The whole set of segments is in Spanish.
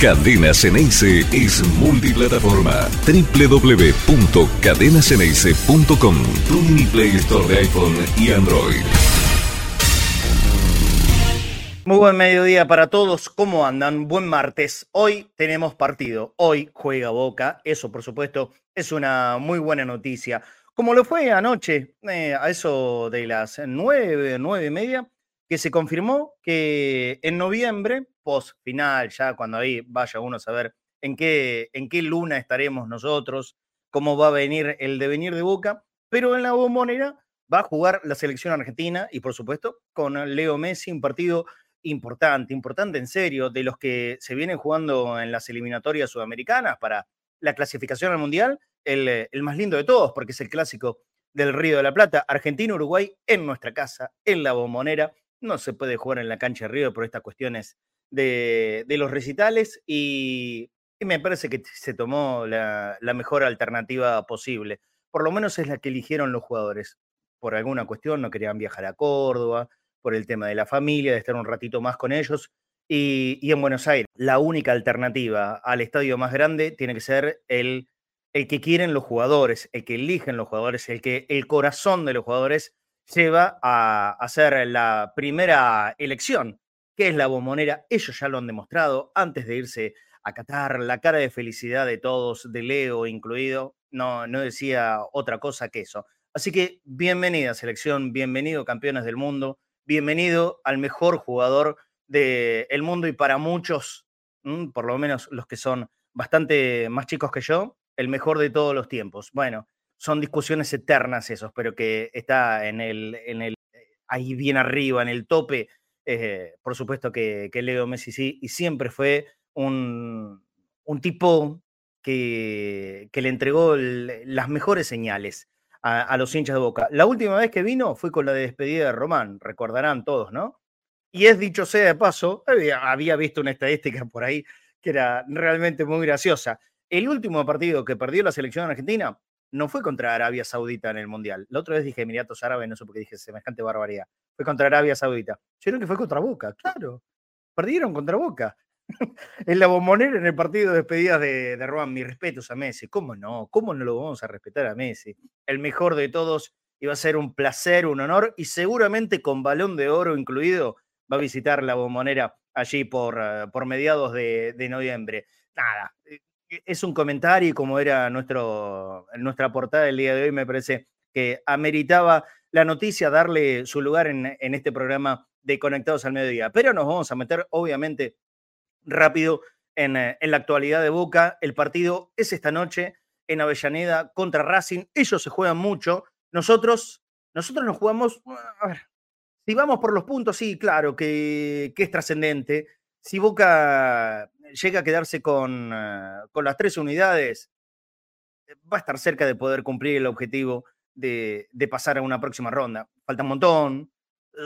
Cadena Ceneice es multiplataforma. www.cadenaceneice.com Tu mini Play Store de iPhone y Android. Muy buen mediodía para todos. ¿Cómo andan? Buen martes. Hoy tenemos partido. Hoy juega Boca. Eso, por supuesto, es una muy buena noticia. Como lo fue anoche, eh, a eso de las nueve, nueve y media, que se confirmó que en noviembre, post final, ya cuando ahí vaya uno a saber en qué, en qué luna estaremos nosotros, cómo va a venir el devenir de Boca, pero en la bombonera va a jugar la selección argentina y por supuesto con Leo Messi, un partido importante, importante en serio, de los que se vienen jugando en las eliminatorias sudamericanas para la clasificación al Mundial, el, el más lindo de todos, porque es el clásico del Río de la Plata, Argentina-Uruguay en nuestra casa, en la bombonera, no se puede jugar en la cancha de Río por estas cuestiones de, los recitales y, me parece que se tomó la, mejor alternativa posible. Por lo menos es la que eligieron los jugadores. Por alguna cuestión no querían viajar a Córdoba, por el tema de la familia, de estar un ratito más con ellos. Y, y en Buenos Aires, la única alternativa al estadio más grande tiene que ser el, el que quieren los jugadores, el que eligen los jugadores, el que el corazón de los jugadores lleva a hacer la primera elección, que es la bombonera. Ellos ya lo han demostrado antes de irse a Qatar, la cara de felicidad de todos, de Leo incluido, no, no decía otra cosa que eso. Así que bienvenida selección, bienvenido campeones del mundo, bienvenido al mejor jugador del mundo y para muchos, por lo menos los que son bastante más chicos que yo, el mejor de todos los tiempos. Bueno, son discusiones eternas esos, pero que está en el, en el eh, ahí bien arriba, en el tope. Eh, por supuesto que, Leo Messi sí, y siempre fue un, un tipo que, que, le entregó las mejores señales a, los hinchas de Boca. La última vez que vino fue con la despedida de Román, recordarán todos, ¿no? Y es dicho sea de paso, había, había visto una estadística por ahí que era realmente muy graciosa. El último partido que perdió la selección argentina no fue contra Arabia Saudita en el Mundial. La otra vez dije Emiratos Árabes, no sé por qué dije semejante barbaridad. Fue contra Arabia Saudita. Yo creo que fue contra Boca, claro. Perdieron contra Boca. en la bombonera, en el partido de despedidas de, de Roman, mis respetos a Messi. ¿Cómo no? ¿Cómo no lo vamos a respetar a Messi? El mejor de todos. Iba a ser un placer, un honor y seguramente con balón de oro incluido va a visitar la bombonera allí por, eh, por mediados de, noviembre. Nada, eh, es un comentario y como era nuestro, nuestra portada del día de hoy, me parece que ameritaba la noticia darle su lugar en, este programa de Conectados al Mediodía. Pero nos vamos a meter, obviamente, rápido en, eh, en, la actualidad de Boca. El partido es esta noche en Avellaneda contra Racing. Ellos se juegan mucho. Nosotros, nosotros nos jugamos. A ver, si vamos por los puntos, sí, claro que, que es trascendente. Si Boca llega a quedarse con, eh, con las tres unidades, eh, va a estar cerca de poder cumplir el objetivo de, de, pasar a una próxima ronda. Falta un montón.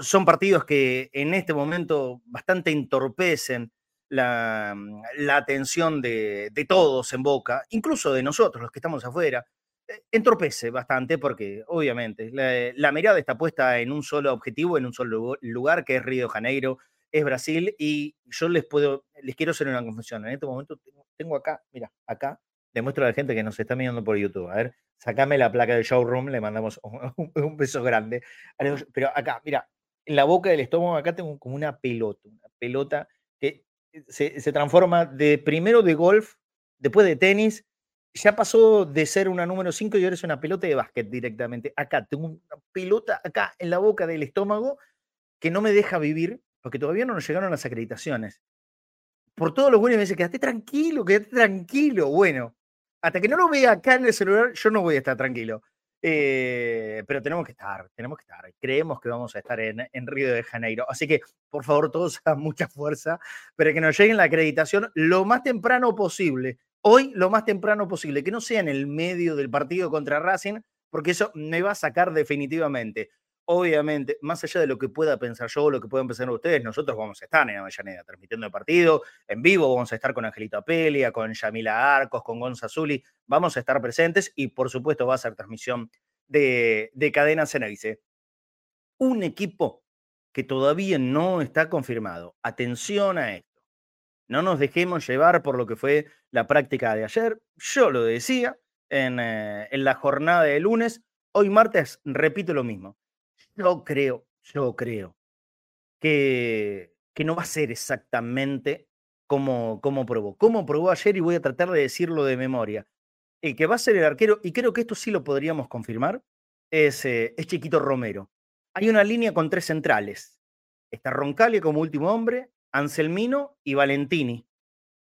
Son partidos que en este momento bastante entorpecen la, mm, la atención de, de, todos en Boca, incluso de nosotros, los que estamos afuera. Eh, entorpece bastante porque, obviamente, la, la mirada está puesta en un solo objetivo, en un solo lugar, que es Río Janeiro, es Brasil y yo les puedo, les quiero hacer una confesión. En este momento tengo, acá, mira, acá, demuestro a la gente que nos está mirando por YouTube. A ver, sacame la placa del showroom, le mandamos un, beso grande. Pero acá, mira, en la boca del estómago, acá tengo como una pelota, una pelota que se, se transforma de primero de golf, después de tenis, ya pasó de ser una número 5 y ahora es una pelota de básquet directamente. Acá tengo una pelota acá en la boca del estómago que no me deja vivir porque todavía no nos llegaron las acreditaciones. Por todos los buenos me dice, quédate tranquilo, quédate tranquilo. Bueno, hasta que no lo vea acá en el celular, yo no voy a estar tranquilo. Eh, pero tenemos que estar, tenemos que estar. Creemos que vamos a estar en, en, Río de Janeiro. Así que, por favor, todos hagan mucha fuerza para que nos lleguen la acreditación lo más temprano posible. Hoy, lo más temprano posible. Que no sea en el medio del partido contra Racing, porque eso me va a sacar definitivamente obviamente, más allá de lo que pueda pensar yo, lo que puedan pensar ustedes, nosotros vamos a estar en Avellaneda transmitiendo el partido en vivo, vamos a estar con Angelito Apelia, con Yamila Arcos, con Gonza Zuli, vamos a estar presentes y por supuesto va a ser transmisión de, de Cadena Ceneice. Un equipo que todavía no está confirmado, atención a esto, No nos dejemos llevar por lo que fue la práctica de ayer. Yo lo decía en, eh, en la jornada de lunes. Hoy martes repito lo mismo. Yo creo, yo creo que, que no va a ser exactamente como, como probó. Como probó ayer y voy a tratar de decirlo de memoria. El que va a ser el arquero, y creo que esto sí lo podríamos confirmar, es, eh, es Chiquito Romero. Hay una línea con tres centrales. Está Roncalli como último hombre, Anselmino y Valentini.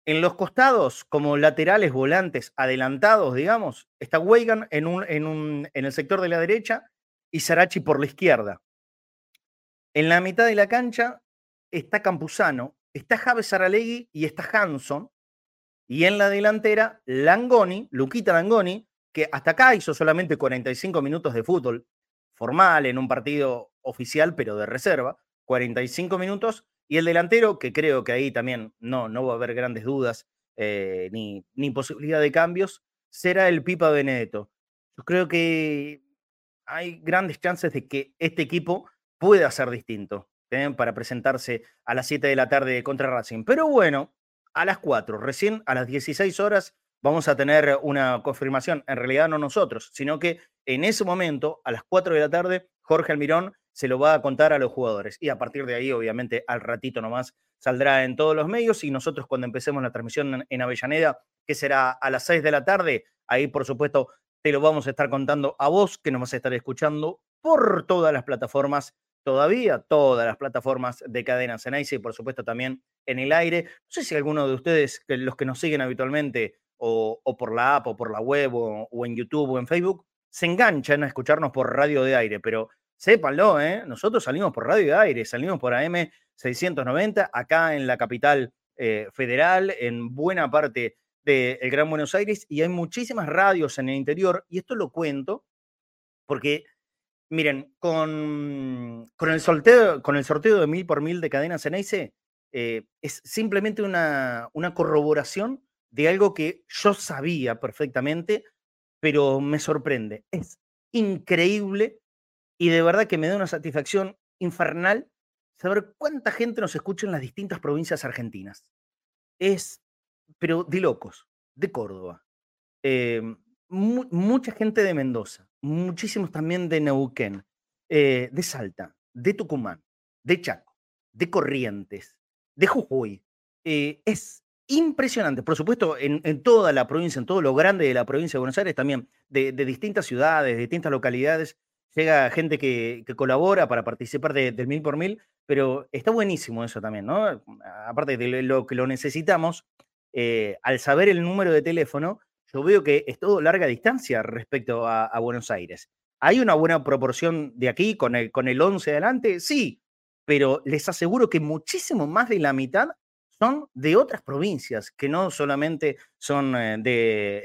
En los costados, como laterales volantes adelantados, digamos, está Weigan en, un, en, un, en el sector de la derecha y Sarachi por la izquierda. En la mitad de la cancha está Campuzano, está Javes Aralegui y está Hanson. Y en la delantera, Langoni, Luquita Langoni, que hasta acá hizo solamente 45 minutos de fútbol formal en un partido oficial, pero de reserva, 45 minutos. Y el delantero, que creo que ahí también no, no va a haber grandes dudas eh, ni, ni posibilidad de cambios, será el Pipa Benedetto. Yo creo que hay grandes chances de que este equipo pueda ser distinto ¿eh? para presentarse a las 7 de la tarde contra Racing. Pero bueno, a las 4, recién a las 16 horas, vamos a tener una confirmación. En realidad no nosotros, sino que en ese momento, a las 4 de la tarde, Jorge Almirón se lo va a contar a los jugadores. Y a partir de ahí, obviamente, al ratito nomás saldrá en todos los medios y nosotros cuando empecemos la transmisión en Avellaneda, que será a las 6 de la tarde, ahí por supuesto te lo vamos a estar contando a vos, que nos vas a estar escuchando por todas las plataformas, todavía todas las plataformas de Cadena Ceneice y por supuesto también en el aire. No sé si alguno de ustedes, los que nos siguen habitualmente, o, por la app, o por la web, o, en YouTube, o en Facebook, se enganchan a escucharnos por radio de aire, pero sépanlo, ¿eh? nosotros salimos por radio de aire, salimos por AM 690, acá en la capital eh, federal, en buena parte el Gran Buenos Aires y hay muchísimas radios en el interior y esto lo cuento porque, miren, con, con, el, sorteo, con el sorteo de mil por mil de cadenas en eh, es simplemente una, una corroboración de algo que yo sabía perfectamente, pero me sorprende. Es increíble y de verdad que me da una satisfacción infernal saber cuánta gente nos escucha en las distintas provincias argentinas. Es pero de locos, de Córdoba. Em, mucha gente de Mendoza, muchísimos también de Neuquén, eh, de Salta, de Tucumán, de Chaco, de Corrientes, de Jujuy. Eh, es impresionante. Por supuesto, en, toda la provincia, en todo lo grande de la provincia de Buenos Aires, también de, distintas ciudades, de distintas localidades, llega gente que, colabora para participar del mil por mil, pero está buenísimo eso también, ¿no? Aparte de lo que lo necesitamos, eh, al saber el número de teléfono, yo veo que es todo larga distancia respecto a, Buenos Aires. ¿Hay una buena proporción de aquí con el, con el 11 adelante? Sí, pero les aseguro que muchísimo más de la mitad son de otras provincias, que no solamente son eh,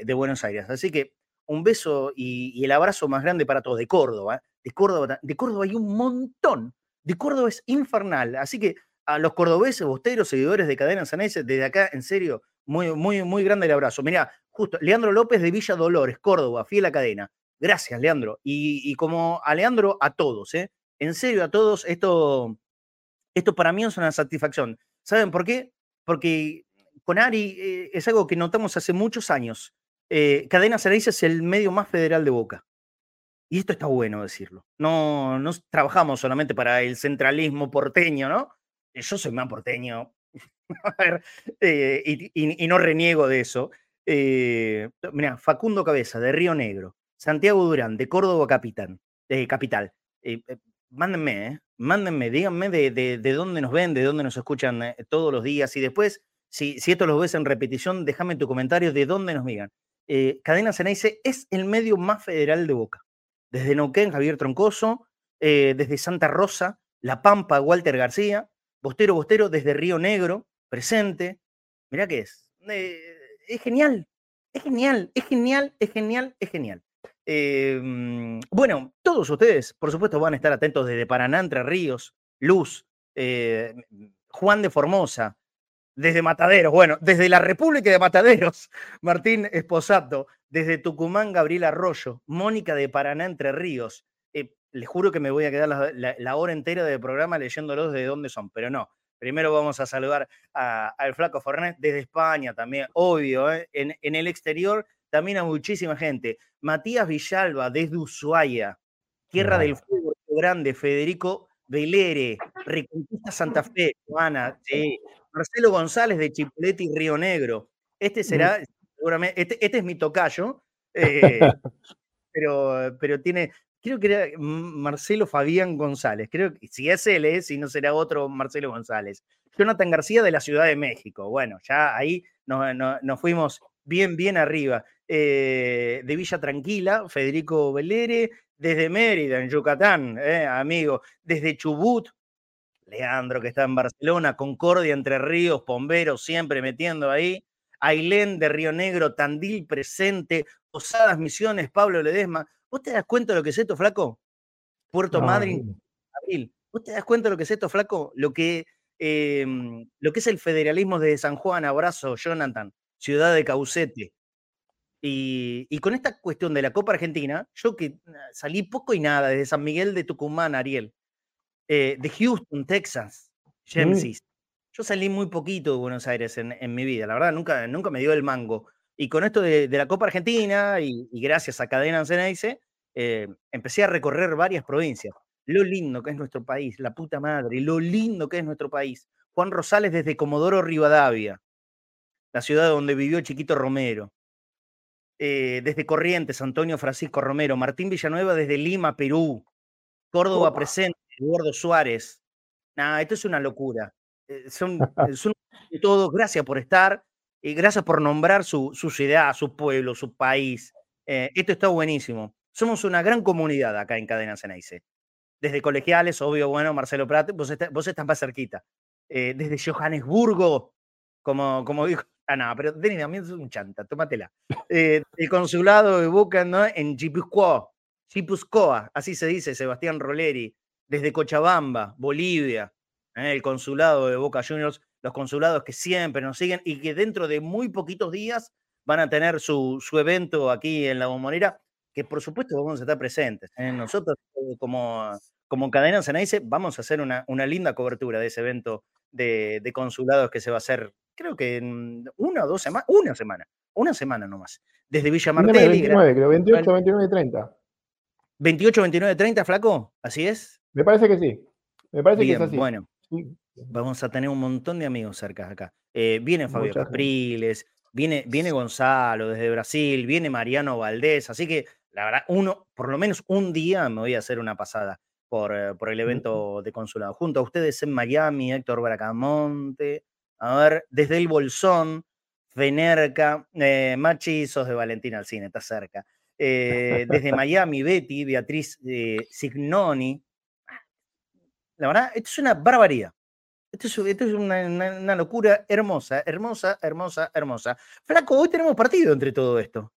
de, Buenos Aires. Así que un beso y, el abrazo más grande para todos de Córdoba. De Córdoba, de Córdoba hay un montón. De Córdoba es infernal. Así que a los cordobeses, bosteros, seguidores de Cadena Sanese, desde acá, en serio, muy, muy, muy grande el abrazo. Mira, justo, Leandro López de Villa Dolores, Córdoba, fiel a cadena. Gracias, Leandro. Y, como a Leandro, a todos, ¿eh? En serio, a todos, esto, esto para mí es una satisfacción. ¿Saben por qué? Porque con Ari eh, es algo que notamos hace muchos años. Eh, cadena Ceneice es el medio más federal de Boca. Y esto está bueno decirlo. No, no trabajamos solamente para el centralismo porteño, ¿no? Yo soy más porteño, Eh, y, no reniego de eso. Eh, mira, Facundo Cabeza, de Río Negro. Santiago Durán, de Córdoba Capitán, de Capital. Eh, mándenme, mándenme, díganme de, de, dónde nos ven, de dónde nos escuchan todos los días. Y después, si, si esto los ves en repetición, déjame tu comentario de dónde nos miran. Cadena Ceneice es el medio más federal de Boca. Desde Neuquén, Javier Troncoso, desde Santa Rosa, La Pampa, Walter García, Bostero Bostero desde Río Negro, presente. Mirá qué es. Eh, es genial, es genial, es genial, es genial, es genial. Em, bueno, todos ustedes, por supuesto, van a estar atentos desde Paraná, Entre Ríos, Luz, eh, Juan de Formosa, desde Mataderos, bueno, desde la República de Mataderos, Martín Esposato, desde Tucumán, Gabriel Arroyo, Mónica de Paraná, Entre Ríos. Eh, les juro que me voy a quedar la, hora entera del programa leyéndolos de dónde son, pero no. Primero vamos a saludar al Flaco Fornet desde España también, obvio. ¿eh? En, el exterior también hay muchísima gente. Matías Villalba desde Ushuaia, Tierra del Fuego Grande, Federico Velere, Reconquista Santa Fe, Juana, Marcelo González de Chipoleti, Río Negro. Este será, seguramente, este, este, es mi tocayo, eh, pero, pero tiene, creo que era Marcelo Fabián González, creo que si es él, ¿eh? si no será otro Marcelo González. Jonathan García de la Ciudad de México, bueno, ya ahí nos, fuimos bien, bien arriba. Eh, de Villa Tranquila, Federico Velere, desde Mérida, en Yucatán, eh, amigo, desde Chubut, Leandro, que está en Barcelona, Concordia, Entre Ríos, Pomberos, siempre metiendo ahí, Ailén de Río Negro, Tandil presente, Posadas Misiones, Pablo Ledesma. ¿Vos te das cuenta de lo que es esto, flaco? Puerto Madryn, Abril. ¿Vos te das cuenta de lo que es esto, flaco? Lo que, em, lo que es el federalismo de San Juan, abrazo, Jonathan, ciudad de Caucete. Y, con esta cuestión de la Copa Argentina, yo que salí poco y nada desde San Miguel de Tucumán, Ariel, eh, de Houston, Texas, Genesis. Yo salí muy poquito de Buenos Aires en, mi vida, la verdad, nunca, nunca me dio el mango. Y con esto de, la Copa Argentina y, gracias a Cadena Ceneice, eh, empecé a recorrer varias provincias. Lo lindo que es nuestro país, la puta madre, lo lindo que es nuestro país. Juan Rosales desde Comodoro Rivadavia, la ciudad donde vivió Chiquito Romero. Eh, desde Corrientes, Antonio Francisco Romero, Martín Villanueva desde Lima, Perú, Córdoba presente, Eduardo Suárez. Nada, esto es una locura. Eh, son, son todos, gracias por estar y gracias por nombrar su, ciudad, su pueblo, su país. Eh, esto está buenísimo. Somos una gran comunidad acá en Cadena Ceneice. Desde colegiales, obvio, bueno, Marcelo Prat, vos, estás más cerquita. desde Johannesburgo, como, como dijo Ah, no, pero Denis también es un chanta, tómatela. Eh, el consulado de Boca ¿no? en Chipuscoa, Chipuscoa, así se dice, Sebastián Roleri, desde Cochabamba, Bolivia, ¿eh? el consulado de Boca Juniors, los consulados que siempre nos siguen y que dentro de muy poquitos días van a tener su, su evento aquí en la bombonera, que por supuesto vamos a estar presentes. ¿eh? Nosotros, como, como Cadena Ceneice, vamos a hacer una, una linda cobertura de ese evento de, de consulados que se va a hacer creo que en una o dos semanas, una semana, una semana nomás. Desde Villa Martelli. 29, creo, 28, 29 30. 28, 29, 30, flaco, ¿así es? Me parece que sí. Me parece que es así. Bueno, vamos a tener un montón de amigos cerca acá. Eh, viene Fabio Capriles, viene, viene Gonzalo desde Brasil, viene Mariano Valdés, así que la verdad, uno, por lo menos un día me voy a hacer una pasada por, eh, por el evento de consulado. Junto a ustedes en Miami, Héctor Bracamonte, a ver, desde el Bolsón, Venerca, eh, Machizos de Valentina Alcine, está cerca. Eh, desde Miami, Betty, Beatriz eh, Signoni. La verdad, esto es una barbaridad. Esto es, una, locura hermosa, hermosa, hermosa, hermosa. Flaco, hoy tenemos partido entre todo esto.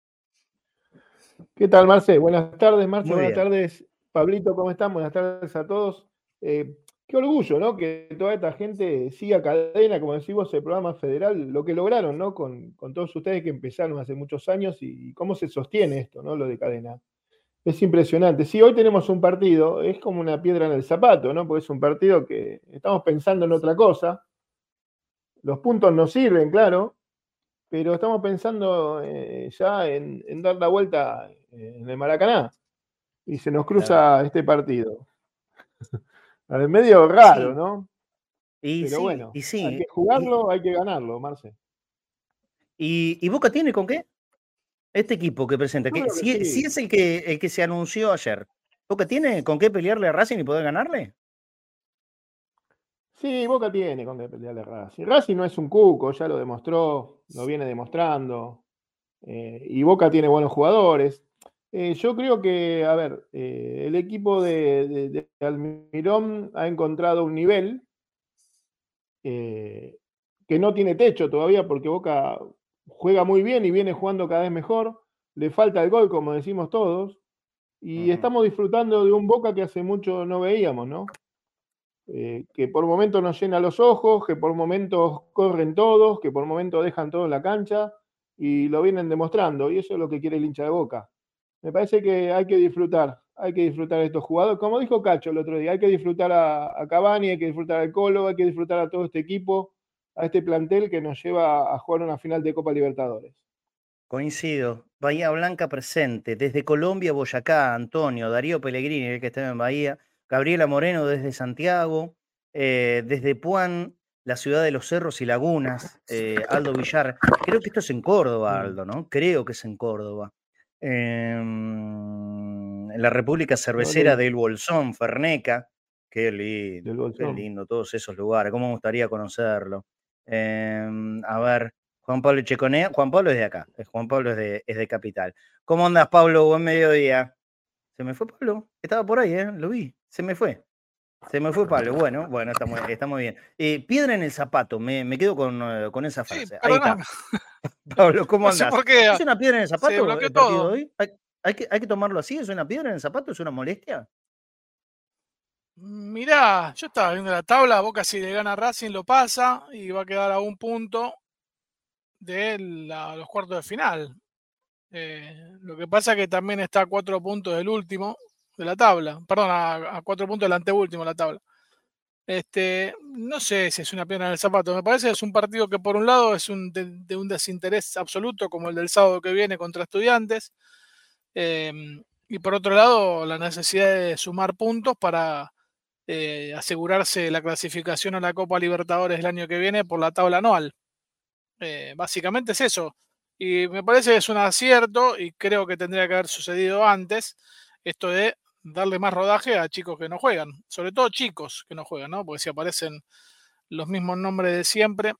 ¿Qué tal, Marce? Buenas tardes, Marce. Buenas tardes, Pablito, ¿cómo están? Buenas tardes a todos. Eh, Qué orgullo, ¿no? Que toda esta gente siga cadena, como decimos, el programa federal, lo que lograron, ¿no? Con, todos ustedes que empezaron hace muchos años y, cómo se sostiene esto, ¿no? Lo de cadena. Es impresionante. Sí, hoy tenemos un partido, es como una piedra en el zapato, ¿no? Porque es un partido que estamos pensando en otra cosa. Los puntos nos sirven, claro, pero estamos pensando eh, ya en, dar la vuelta en el Maracaná. Y se nos cruza este partido. Es medio raro, ¿no? Y Pero bueno, y sí, hay que jugarlo, hay que ganarlo, Marce. ¿Y, Boca tiene con qué? Este equipo que presenta, que, si, es el que, el que se anunció ayer, ¿Boca tiene con qué pelearle a Racing y poder ganarle? Sí, Boca tiene con qué pelearle a Racing. Racing no es un cuco, ya lo demostró, lo viene demostrando. Eh, y Boca tiene buenos jugadores. Eh, yo creo que, a ver, eh, el equipo de, Almirón ha encontrado un nivel eh, que no tiene techo todavía porque Boca juega muy bien y viene jugando cada vez mejor. Le falta el gol, como decimos todos. Y estamos disfrutando de un Boca que hace mucho no veíamos, ¿no? que por momentos nos llena los ojos, que por momentos corren todos, que por momentos dejan todo en la cancha y lo vienen demostrando. Y eso es lo que quiere el hincha de Boca me parece que hay que disfrutar hay que disfrutar de estos jugadores. Como dijo Cacho el otro día, hay que disfrutar a, a Cavani, hay que disfrutar al Colo, hay que disfrutar a todo este equipo, a este plantel que nos lleva a jugar una final de Copa Libertadores. Coincido. Bahía Blanca presente. Desde Colombia, Boyacá, Antonio, Darío Pellegrini, el que está en Bahía, Gabriela Moreno desde Santiago, eh, desde Puan, la ciudad de los cerros y lagunas, eh, Aldo Villar. Creo que esto es en Córdoba, Aldo, ¿no? Creo que es en Córdoba. Em, en la República Cervecera del Bolsón, Ferneca. Qué lindo, qué lindo, todos esos lugares. ¿Cómo me gustaría conocerlo? Em, a ver, Juan Pablo Checonea. Juan Pablo es de acá. Juan Pablo es de, es de Capital. ¿Cómo andas, Pablo? Buen mediodía. Se me fue Pablo. Estaba por ahí, ¿eh? Lo vi. Se me fue. Se me fue Pablo. Bueno, bueno, está muy, está muy bien. Eh, piedra en el zapato, me, me quedo con, eh, con, esa frase. ahí está. Pablo, ¿cómo andas? ¿Es una piedra en el zapato el partido hoy? ¿Hay, hay, que, ¿Hay que tomarlo así? ¿Es una piedra en el zapato? ¿Es una molestia? Mirá, yo estaba viendo la tabla, Boca si le gana Racing lo pasa y va a quedar a un punto de los cuartos de final. Eh, lo que pasa es que también está a cuatro puntos del último de la tabla, perdón, a, cuatro puntos del anteúltimo de la tabla. Este, no sé si es una pena en el zapato. Me parece que es un partido que por un lado es de, un desinterés absoluto, como el del sábado que viene contra estudiantes. Em, y por otro lado, la necesidad de sumar puntos para eh, asegurarse la clasificación a la Copa Libertadores el año que viene por la tabla anual. Eh, básicamente es eso. Y me parece que es un acierto y creo que tendría que haber sucedido antes esto de darle más rodaje a chicos que no juegan, sobre todo chicos que no juegan, ¿no? Porque si aparecen los mismos nombres de siempre,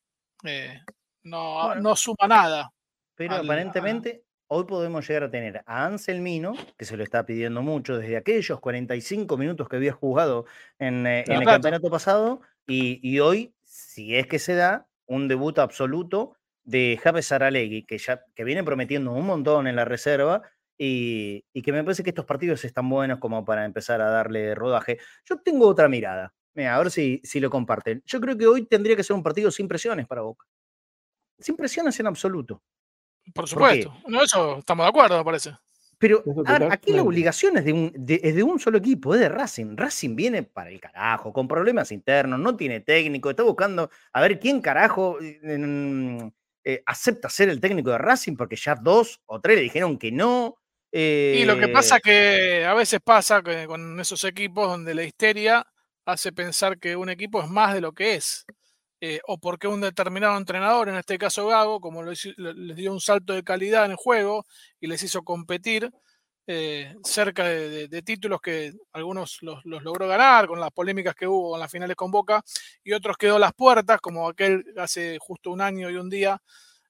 eh, no, no suma nada. Pero aparentemente hoy podemos llegar a tener a Anselmino, que se lo está pidiendo mucho desde aquellos 45 minutos que había jugado en, eh, el campeonato pasado, y, hoy, si es que se da, un debut absoluto de Javes Saralegui, que ya que viene prometiendo un montón en la reserva. Y, que me parece que estos partidos están buenos como para empezar a darle rodaje. Yo tengo otra mirada. Mira, a ver si, si lo comparten. Yo creo que hoy tendría que ser un partido sin presiones para Boca. Sin presiones en absoluto. Por supuesto. no, eso estamos de acuerdo, me parece. Pero aquí la obligación es de, un, es de un solo equipo, es de Racing. Racing viene para el carajo, con problemas internos, no tiene técnico, está buscando a ver quién carajo eh, eh, acepta ser el técnico de Racing, porque ya dos o tres le dijeron que no. y lo que pasa eh que a veces pasa con esos equipos donde la histeria hace pensar que un equipo es más de lo que es. Eh, o porque un determinado entrenador, en este caso Gago, como les, dio un salto de calidad en el juego y les hizo competir eh, cerca de, títulos que algunos los, logró ganar con las polémicas que hubo en las finales con Boca y otros quedó a las puertas, como aquel hace justo un año y un día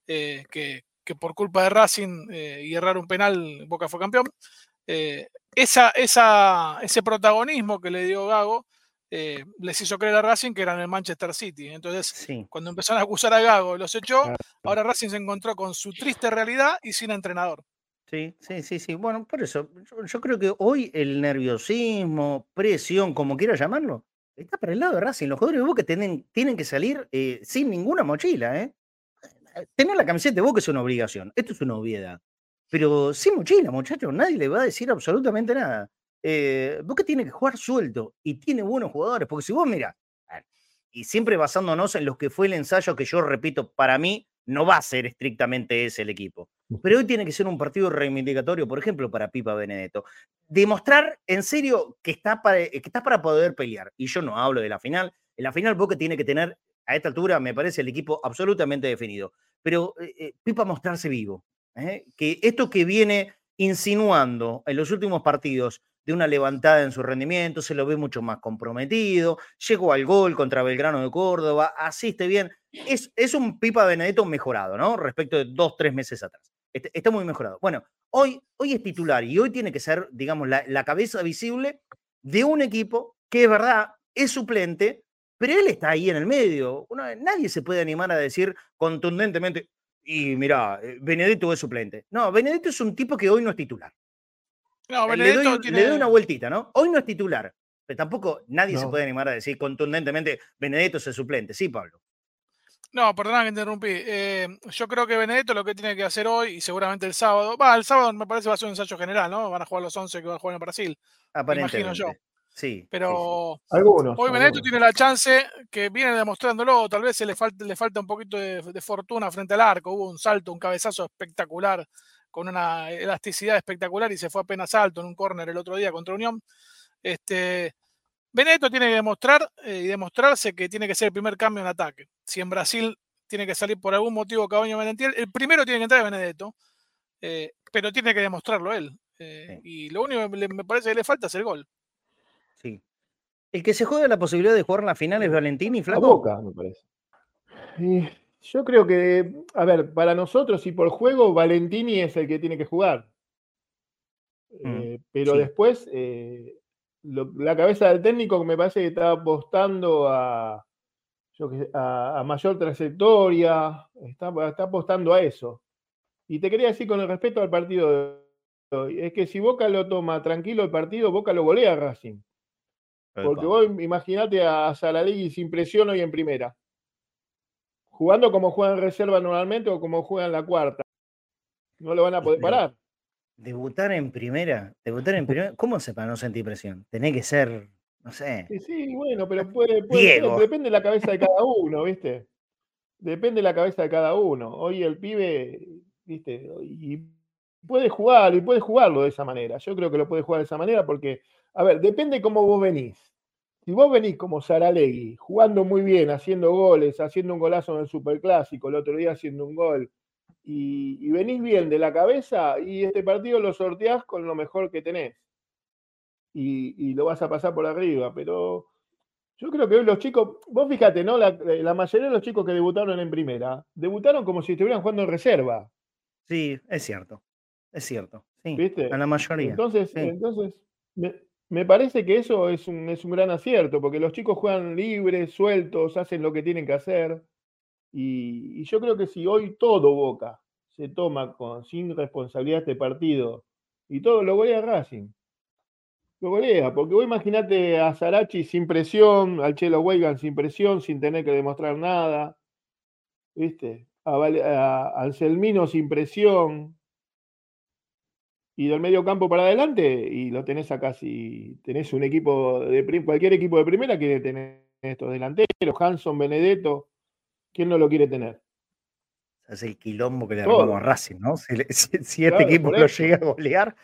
eh, que, por culpa de Racing y errar un penal Boca fue campeón. esa, ese protagonismo que le dio Gago eh, les hizo creer a Racing que eran el Manchester City. Entonces, cuando empezaron a acusar a Gago, los echó. Ahora Racing se encontró con su triste realidad y sin entrenador. Sí, sí, sí, sí. Bueno, por eso, yo, creo que hoy el nerviosismo, presión, como quiera llamarlo, está para el lado de Racing. Los jugadores de Boca tienen, tienen que salir eh, sin ninguna mochila. ¿eh? Tener la camiseta de Boca es una obligación. Esto es una obviedad. Pero sin mochila, muchachos, nadie le va a decir absolutamente nada eh, Boca tiene que jugar suelto y tiene buenos jugadores, porque si vos mirás, y siempre basándonos en lo que fue el ensayo, que yo repito, para mí no va a ser estrictamente ese el equipo, pero hoy tiene que ser un partido reivindicatorio, por ejemplo, para Pipa Benedetto. Demostrar en serio que está, para, que está para poder pelear, y yo no hablo de la final, en la final Boca tiene que tener, a esta altura me parece el equipo absolutamente definido, pero eh, eh, Pipa mostrarse vivo, que esto que viene insinuando en los últimos partidos, de una levantada en su rendimiento, se lo ve mucho más comprometido, llegó al gol contra Belgrano de Córdoba, asiste bien. Es, es un Pipa Benedetto mejorado, ¿no? Respecto de dos, tres meses atrás. Está, muy mejorado. Bueno, hoy, hoy es titular y hoy tiene que ser, digamos, la, cabeza visible de un equipo que es verdad, es suplente, pero él está ahí en el medio. nadie se puede animar a decir contundentemente, y mira, eh, Benedetto es suplente. No, Benedetto es un tipo que hoy no es titular. No, le, doy, una vueltita, ¿no? Hoy no es titular, pero tampoco nadie se puede animar a decir contundentemente Benedetto es el suplente. Sí, Pablo. No, perdona que interrumpí. Eh, yo creo que Benedetto lo que tiene que hacer hoy, y seguramente el sábado, va, el sábado me parece va a ser un ensayo general, ¿no? Van a jugar los 11 que van a jugar en Brasil. Imagino yo. Sí. Pero algunos, hoy Benedetto tiene la chance que viene demostrándolo, tal vez se le falta un poquito de, fortuna frente al arco. Hubo un salto, un cabezazo espectacular, con una elasticidad espectacular y se fue apenas alto en un córner el otro día contra Unión. Este, Benedetto tiene que demostrar eh, y demostrarse que tiene que ser el primer cambio en ataque. Si en Brasil tiene que salir por algún motivo Cabaño Benentiel, el primero tiene que entrar Benedetto, eh, pero tiene que demostrarlo él. Eh, y lo único que me parece que le falta es el gol. Sí. El que se juega la posibilidad de jugar en la final es Valentini, Flaco. Boca, me parece. Yo creo que, a ver, para nosotros y por juego, Valentini es el que tiene que jugar. Mm, pero después, la cabeza del técnico me parece que está apostando a, a, mayor trayectoria, está, está, apostando a eso. Y te quería decir con el respeto al partido de hoy, es que si Boca lo toma tranquilo el partido, Boca lo golea a Racing. Porque vos imaginate a Saladí sin presión hoy en primera. Jugando como juega en reserva normalmente o como juega en la cuarta. No lo van a poder parar. Debutar en primera, debutar en primera, ¿cómo se para no sentir presión? Tenés que ser, no sé. Sí, bueno, pero puede, puede depende de la cabeza de cada uno, ¿viste? Depende de la cabeza de cada uno. Hoy el pibe, ¿viste? Y puede jugar, y puede jugarlo de esa manera. Yo creo que lo puede jugar de esa manera porque, a ver, depende cómo vos venís. Si vos venís como Saralegui, jugando muy bien, haciendo goles, haciendo un golazo en el Superclásico, el otro día haciendo un gol, y, venís bien de la cabeza y este partido lo sorteás con lo mejor que tenés. Y, lo vas a pasar por arriba, pero yo creo que hoy los chicos, vos fíjate, ¿no? La, mayoría de los chicos que debutaron en primera, debutaron como si estuvieran jugando en reserva. Sí, es cierto, es cierto. Sí, ¿Viste? A la mayoría. Entonces, entonces me, parece que eso es un, es un gran acierto, porque los chicos juegan libres, sueltos, hacen lo que tienen que hacer. Y, yo creo que si hoy todo Boca se toma con, sin responsabilidad este partido y todo lo golea Racing. Lo golea, porque vos imaginate a Sarachi sin presión, al Chelo Weigan sin presión, sin tener que demostrar nada, ¿viste? A, Anselmino sin presión, y del medio campo para adelante, y lo tenés acá si tenés un equipo de cualquier equipo de primera quiere tener estos delanteros, Hanson, Benedetto, ¿Quién no lo quiere tener? Es el quilombo que le armamos a Racing, ¿no? Si, este equipo lo llega a golear,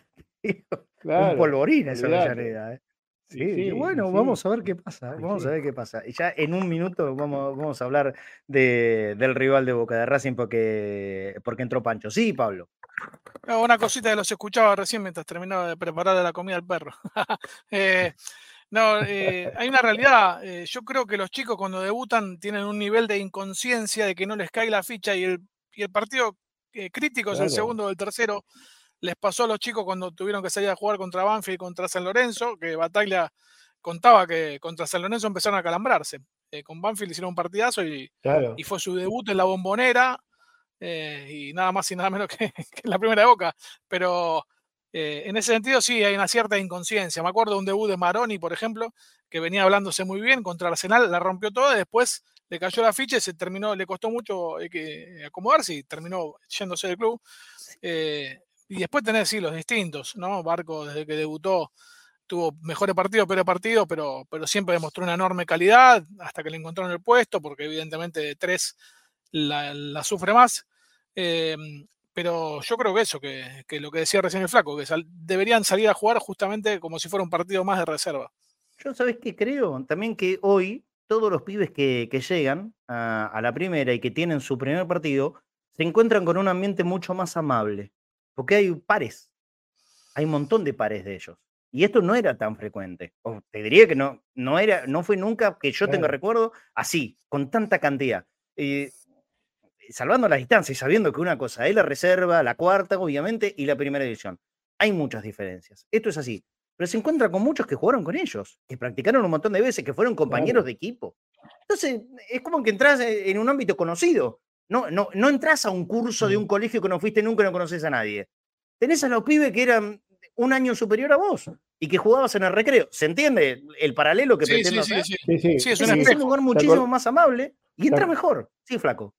un polvorín esa Villareda. ¿eh? Sí, bueno, vamos a ver qué pasa. Vamos a ver qué pasa. Y ya en un minuto vamos, vamos a hablar del rival de Boca de Racing porque, porque entró Pancho. Sí, Pablo. Una cosita que los escuchaba recién mientras terminaba de preparar la comida al perro. eh, no, eh, hay una realidad. Eh, yo creo que los chicos cuando debutan tienen un nivel de inconsciencia de que no les cae la ficha y el, y el partido crítico es el segundo o el tercero. Les pasó a los chicos cuando tuvieron que salir a jugar contra Banfield y contra San Lorenzo, que Bataglia contaba que contra San Lorenzo empezaron a calambrarse. con Banfield hicieron un partidazo y, y, fue su debut en la bombonera y nada más y nada menos que, que en la primera boca. Pero eh, en ese sentido, sí, hay una cierta inconsciencia. Me acuerdo de un debut de Maroni, por ejemplo, que venía hablándose muy bien contra Arsenal, la rompió toda, después le cayó la ficha y se terminó, le costó mucho eh, acomodarse y terminó yéndose del club. Eh, y después tenés los distintos, ¿no? Barco, desde que debutó, tuvo mejores partidos, pero partidos, pero, pero siempre demostró una enorme calidad hasta que le encontraron el puesto, porque evidentemente de tres la, sufre más pero yo creo que eso, que, lo que decía recién el flaco, que deberían salir a jugar justamente como si fuera un partido más de reserva. Yo sabes que creo también que hoy todos los pibes que, llegan a, la primera y que tienen su primer partido se encuentran con un ambiente mucho más amable, porque hay pares, hay un montón de pares de ellos. Y esto no era tan frecuente. O te diría que no, no, era, no fue nunca que yo tenga recuerdo así, con tanta cantidad. Eh, salvando las distancias y sabiendo que una cosa es la reserva, la cuarta, obviamente, y la primera división. Hay muchas diferencias. Esto es así. Pero se encuentra con muchos que jugaron con ellos, que practicaron un montón de veces, que fueron compañeros de equipo. Entonces, es como que entras en un ámbito conocido. No, no, no entras a un curso de un colegio que no fuiste nunca y no conoces a nadie. Tenés a los pibes que eran un año superior a vos y que jugabas en el recreo. ¿Se entiende el paralelo que sí, pretendo sí, Sí, sí, sí, es un, lugar muchísimo más amable Y entra mejor, sí, flaco.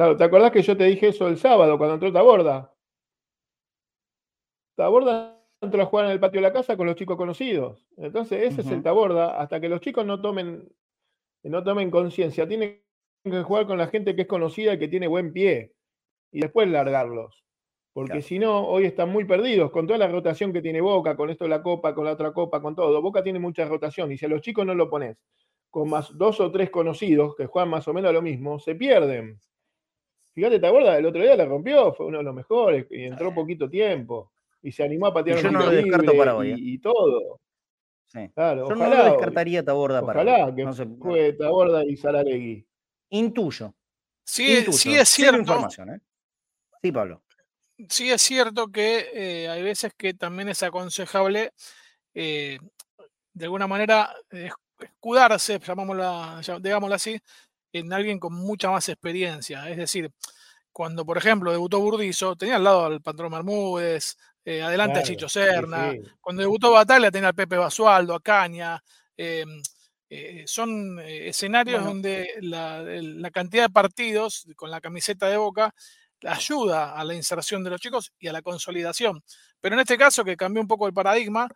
Claro, ¿te acordás que yo te dije eso el sábado cuando entró Taborda? Taborda entró a jugar en el patio de la casa con los chicos conocidos. Entonces, ese es el Taborda, hasta que los chicos no tomen, no tomen conciencia. Tienen que jugar con la gente que es conocida y que tiene buen pie. Y después largarlos. Porque si no, hoy están muy perdidos con toda la rotación que tiene Boca, con esto de la Copa, con la otra Copa, con todo. Boca tiene mucha rotación y si a los chicos no lo pones con más dos o tres conocidos que juegan más o menos lo mismo, se pierden. Fíjate, ¿te acuerdas? El otro día la rompió, fue uno de los mejores y entró poquito tiempo y se animó a patear un no para hoy, y, ¿eh? todo. Claro, yo ojalá, no lo descartaría Taborda para Ojalá que no se... juegue Taborda y Salaregui. Intuyo. Sí, sí es cierto. Información, ¿eh? Sí, Pablo sí es cierto que eh, hay veces que también es aconsejable eh, de alguna manera escudarse, digámoslo así, en alguien con mucha más experiencia. Es decir, cuando por ejemplo debutó Burdizo, tenía al lado al patrón Bermúdez, eh, adelante a Chicho Serna, cuando debutó Batalla tenía al Pepe Basualdo, a Caña. son escenarios donde la, la, cantidad de partidos con la camiseta de Boca ayuda a la inserción de los chicos y a la consolidación. Pero en este caso, que cambió un poco el paradigma,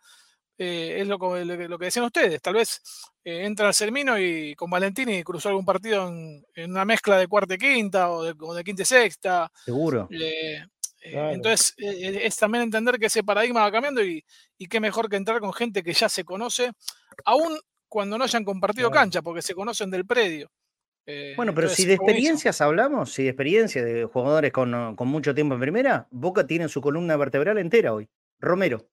eh, es lo, lo, que decían ustedes. Tal vez eh, entra Sermino y con Valentini cruzó algún partido en, una mezcla de cuarta y quinta o de, quinta y sexta. Seguro. Eh, entonces, es también entender que ese paradigma va cambiando y, qué mejor que entrar con gente que ya se conoce, aún cuando no hayan compartido cancha, porque se conocen del predio. Eh, bueno, pero si de experiencias hablamos, si de experiencia de jugadores con, mucho tiempo en primera, Boca tiene su columna vertebral entera hoy. Romero,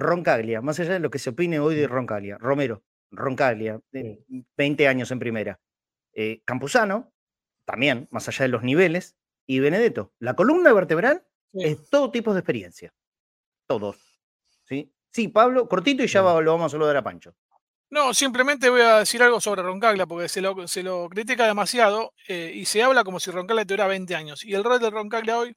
Roncaglia, más allá de lo que se opine hoy de Roncaglia, Romero, Roncaglia, 20 años en primera. Eh, Campuzano, también, más allá de los niveles, y Benedetto. La columna vertebral es todo tipo de experiencia. Todos. ¿sí? sí, Pablo, cortito y ya lo vamos a saludar a Pancho. No, simplemente voy a decir algo sobre Roncaglia, porque se lo, se lo critica demasiado eh, y se habla como si Roncaglia tuviera 20 años. Y el rol de Roncaglia hoy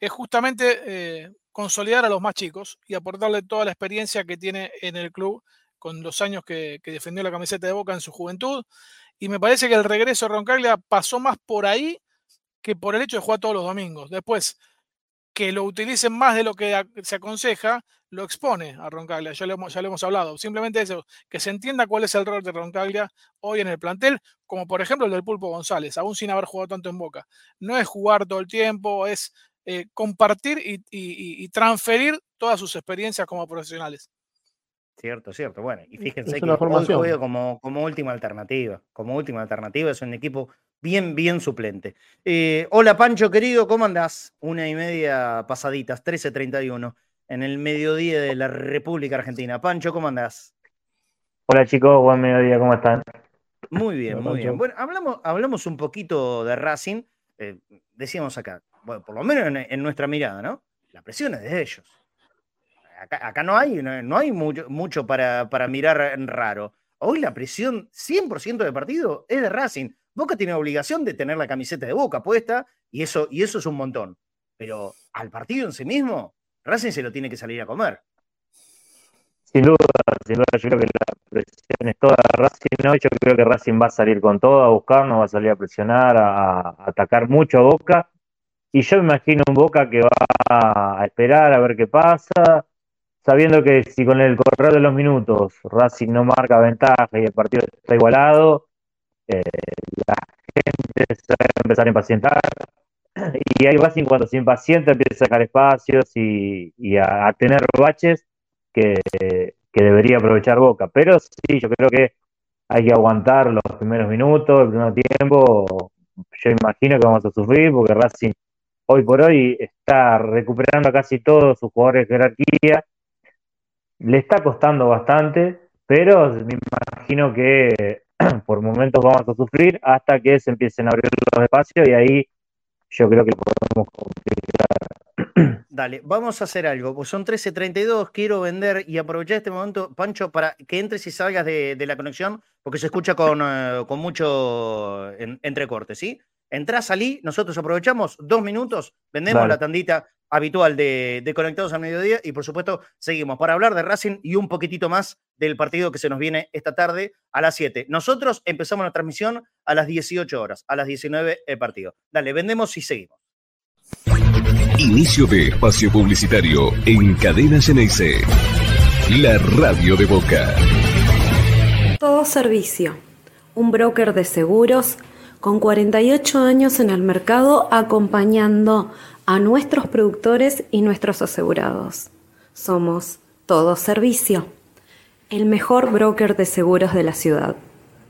es justamente eh, consolidar a los más chicos y aportarle toda la experiencia que tiene en el club con los años que, defendió la camiseta de Boca en su juventud. Y me parece que el regreso de Roncaglia pasó más por ahí que por el hecho de jugar todos los domingos. Después, que lo utilicen más de lo que se aconseja, lo expone a Roncaglia, ya lo, hemos, ya lo hemos hablado. Simplemente eso, que se entienda cuál es el rol de Roncaglia hoy en el plantel, como por ejemplo el del Pulpo González, aún sin haber jugado tanto en Boca. No es jugar todo el tiempo, es eh, compartir y, transferir todas sus experiencias como profesionales. Cierto, cierto. Bueno, y fíjense que hoy juega como, como última alternativa. Como última alternativa es un equipo bien, bien suplente. Eh, hola Pancho, querido, ¿cómo andás? Una y media pasaditas, 13.31, en el mediodía de la República Argentina. Pancho, ¿cómo andás? Hola chicos, buen mediodía, ¿cómo están? Muy bien, muy bien. Bueno, hablamos, hablamos un poquito de Racing. Eh, decíamos acá, bueno, por lo menos en, nuestra mirada, ¿no? La presión es de ellos. Acá, no hay, no, hay mucho, mucho para, para mirar raro. Hoy la presión 100% de partido es de Racing. Boca tiene obligación de tener la camiseta de Boca puesta y eso, y eso es un montón. Pero al partido en sí mismo, Racing se lo tiene que salir a comer. Sin duda, sin duda, yo creo que la presión es toda Racing, ¿no? Yo creo que Racing va a salir con todo a buscar, no va a salir a presionar, a, atacar mucho a Boca. Y yo me imagino un Boca que va a esperar a ver qué pasa, sabiendo que si con el correr de los minutos Racing no marca ventaja y el partido está igualado, eh, la gente se va a empezar a impacientar. Y ahí Racing cuando se impacienta empieza a sacar espacios y, a, tener baches que, debería aprovechar Boca. Pero sí, yo creo que hay que aguantar los primeros minutos, el primer tiempo. Yo imagino que vamos a sufrir porque Racing hoy por hoy está recuperando casi todos sus jugadores de jerarquía. Le está costando bastante, pero me imagino que por momentos vamos a sufrir hasta que se empiecen a abrir los espacios y ahí yo creo que podemos complicar. Dale, vamos a hacer algo. Pues son 13.32, quiero vender y aprovechar este momento, Pancho, para que entres y salgas de, la conexión, porque se escucha con, eh, mucho entrecorte, ¿sí? Entrás, salí, nosotros aprovechamos dos minutos, vendemos la tandita habitual de, de, Conectados al Mediodía y por supuesto seguimos para hablar de Racing y un poquitito más del partido que se nos viene esta tarde a las 7. Nosotros empezamos la transmisión a las 18 horas, a las 19 el partido. Dale, vendemos y seguimos. Inicio de espacio publicitario en Cadena Geneise. La radio de Boca. Todo servicio. Un broker de seguros con 48 años en el mercado acompañando a nuestros productores y nuestros asegurados. Somos Todo Servicio, el mejor broker de seguros de la ciudad.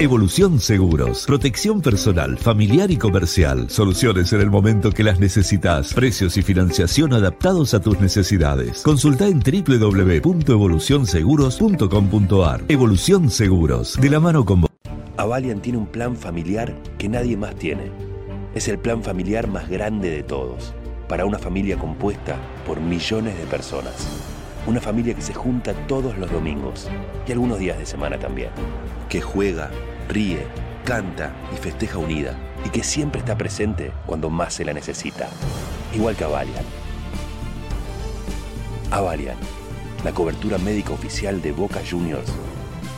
Evolución Seguros. Protección personal, familiar y comercial. Soluciones en el momento que las necesitas. Precios y financiación adaptados a tus necesidades. Consulta en www.evolucionseguros.com.ar. Evolución Seguros. De la mano con vos. Avalian tiene un plan familiar que nadie más tiene. Es el plan familiar más grande de todos. Para una familia compuesta por millones de personas. Una familia que se junta todos los domingos y algunos días de semana también. Que juega, ríe, canta y festeja unida y que siempre está presente cuando más se la necesita. Igual que Avalian. Avalian, la cobertura médica oficial de Boca Juniors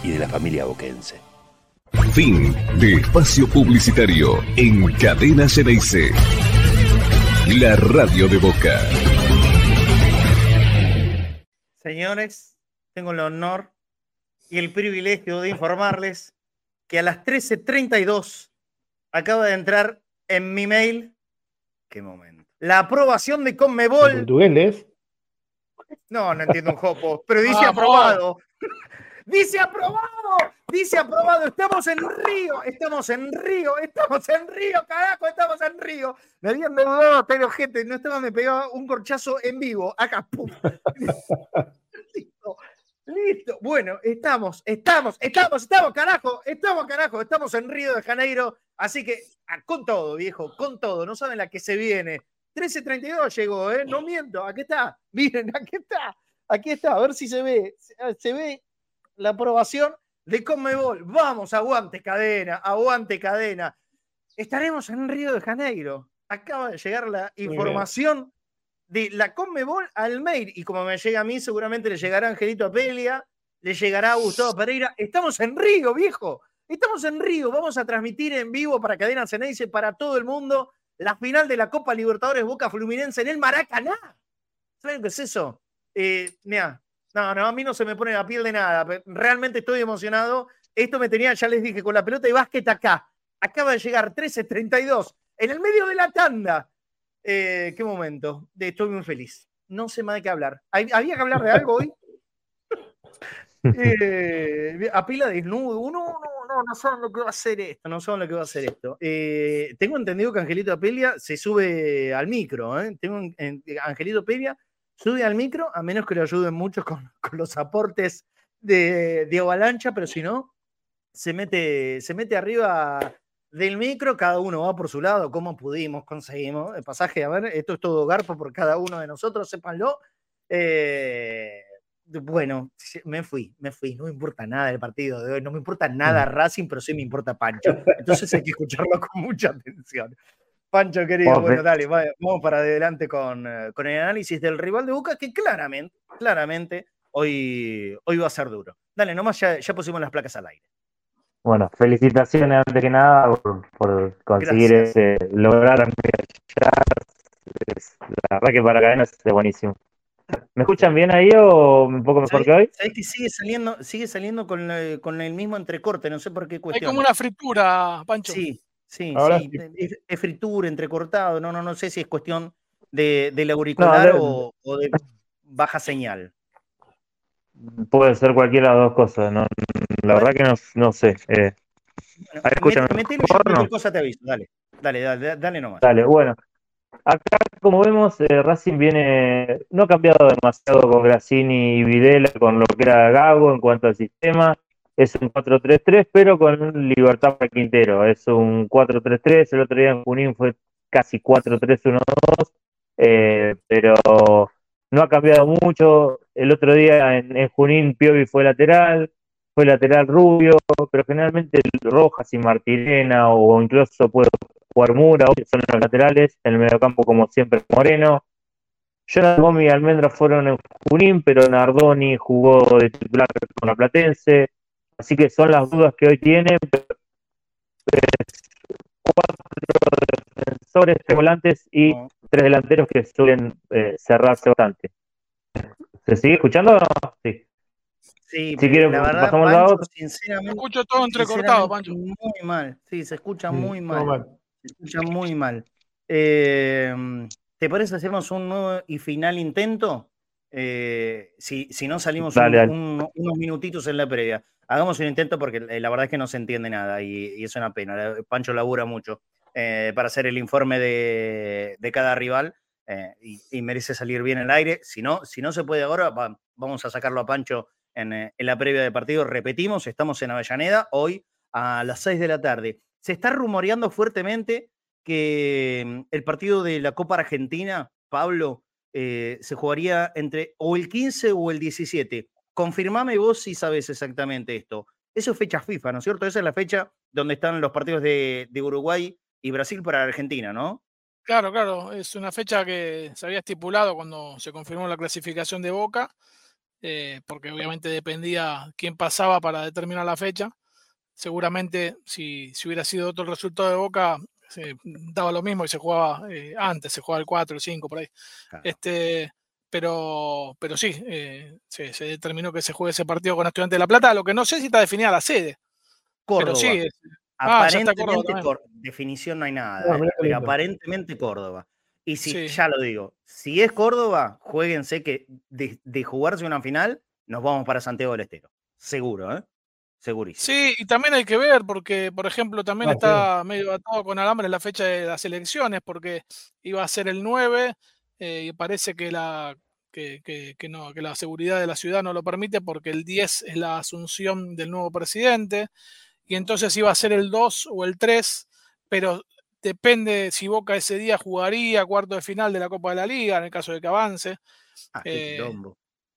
y de la familia boquense. Fin de espacio publicitario en Cadena Geneise. La radio de Boca. Señores, tengo el honor y el privilegio de informarles que a las 13.32 acaba de entrar en mi mail. ¿Qué momento? La aprobación de Conmebol. ¿Portugués No, no entiendo un jopo, pero dice aprobado. Dice aprobado, dice aprobado. Estamos en Río, estamos en Río, estamos en Río, carajo, estamos en Río. Me habían dudado, pero gente, no estaba, me pegaba un corchazo en vivo, acá, pum. Listo. Bueno, estamos, estamos, estamos, estamos, carajo, estamos, carajo, estamos en Río de Janeiro. Así que con todo, viejo, con todo. No saben la que se viene. 13.32 llegó, ¿eh? No miento, aquí está. Miren, aquí está. Aquí está, a ver si se ve. Se ve la aprobación de Conmebol. Vamos, aguante cadena, aguante cadena. Estaremos en Río de Janeiro. Acaba de llegar la información de la Conmebol al mail. Y como me llega a mí, seguramente le llegará Angelito Apelia, le llegará Gustavo Pereira. Estamos en Río, viejo. Estamos en Río. Vamos a transmitir en vivo para Cadena Ceneice, para todo el mundo, la final de la Copa Libertadores Boca Fluminense en el Maracaná. ¿Saben qué es eso? Eh, mira, no, no, a mí no se me pone la piel de nada. Realmente estoy emocionado. Esto me tenía, ya les dije, con la pelota de básquet acá. Acaba de llegar 13.32 en el medio de la tanda. Eh, qué momento. Estoy muy feliz. No sé más de qué hablar. ¿Había que hablar de algo hoy? Eh, a pila desnudo. No, no, no, no saben lo que va a hacer esto. No saben lo que va a hacer esto. Eh, tengo entendido que Angelito Apelia se sube al micro. Tengo Angelito Apelia sube al micro, a menos que le ayuden mucho con, los aportes de, de, Avalancha, pero si no, se mete, se mete arriba del micro, cada uno va por su lado, como pudimos, conseguimos el pasaje. A ver, esto es todo garpo por cada uno de nosotros, sépanlo. Eh, bueno, me fui, me fui. No me importa nada el partido de hoy, no me importa nada Racing, pero sí me importa Pancho. Entonces hay que escucharlo con mucha atención. Pancho, querido, bueno, dale, vamos para adelante con, con, el análisis del rival de Boca, que claramente, claramente, hoy, hoy va a ser duro. Dale, nomás ya, ya pusimos las placas al aire. Bueno, felicitaciones antes que nada por, conseguir ese, lograr La verdad que para cadenas es buenísimo. ¿Me escuchan bien ahí o un poco mejor que hoy? Sabes que sigue saliendo, sigue saliendo con, con, el mismo entrecorte, no sé por qué cuestión. Hay como una fritura, Pancho. Sí, sí, sí. Es, fritura, entrecortado. No, no, no sé si es cuestión de, del auricular o, de baja señal. Puede ser cualquiera de las dos cosas, no, la verdad que no, no sé. Eh. Bueno, cualquier cosa te aviso, dale, dale, dale, dale nomás. Dale, bueno, Acá, como vemos, eh, Racing viene, no ha cambiado demasiado con Grassini y Videla, con lo que era Gago en cuanto al sistema. Es un 4-3-3, pero con libertad para Quintero. Es un 4-3-3. El otro día en Junín fue casi 4-3-1-2, eh, pero no ha cambiado mucho. El otro día en, Junín Piovi fue lateral, fue lateral Rubio, pero generalmente Rojas y Martirena o incluso puedo jugar Mura, son los laterales, en el mediocampo como siempre Moreno. Jonathan Gomi y Almendra fueron en Junín, pero Nardoni jugó de titular con la Platense, así que son las dudas que hoy tienen. Cuatro defensores, tres volantes y tres delanteros que suelen eh, cerrarse bastante. ¿Se sigue escuchando? Sí. Sí, si quieren, la verdad, Pancho, sinceramente. Escucho todo entrecortado, Pancho. Muy mal, sí, se escucha muy mal. Se escucha muy mal. Eh, ¿Te parece hacemos un nuevo y final intento? Eh, si, si, no salimos unos minutitos en la previa. Hagamos un intento porque eh, la verdad es que no se entiende nada y, es una pena. Pancho labura mucho para hacer el informe de, de cada rival y, merece salir bien el aire. Si no, si no se puede ahora, vamos a sacarlo a Pancho eh, en, la previa de partido. Repetimos, estamos en Avellaneda hoy a las 6 de la tarde. Se está rumoreando fuertemente que mm, el partido de la Copa Argentina, Pablo, eh, se jugaría entre o el 15 o el 17. Confirmame vos si sabes exactamente esto. Eso es fecha FIFA, ¿no es cierto? Esa es la fecha donde están los partidos de, de Uruguay y Brasil para Argentina, ¿no? Claro, claro, es una fecha que se había estipulado cuando se confirmó la clasificación de Boca eh, porque obviamente dependía quién pasaba para determinar la fecha. Seguramente si, si hubiera sido otro resultado de Boca, se daba lo mismo y se jugaba eh, antes, se jugaba el 4, el 5, por ahí. Este, pero, pero sí, eh, se, determinó que se juegue ese partido con Estudiantes de La Plata, lo que no sé si está definida la sede. Córdoba. Pero sí, ah, aparentemente, definición no hay nada, pero aparentemente Córdoba. Y si, ya lo digo, si es Córdoba, jueguense que de, jugarse una final, nos vamos para Santiago del Estero. Seguro, ¿eh? Segurísimo. Sí, y también hay que ver, porque, por ejemplo, también ah, está medio atado con alambre la fecha de las elecciones, porque iba a ser el 9, eh, y parece que la, que, que, no, que la seguridad de la ciudad no lo permite, porque el 10 es la asunción del nuevo presidente, y entonces iba a ser el 2 o el 3, pero Depende si Boca ese día jugaría cuarto de final de la Copa de la Liga, en el caso de que avance. Ah, eh,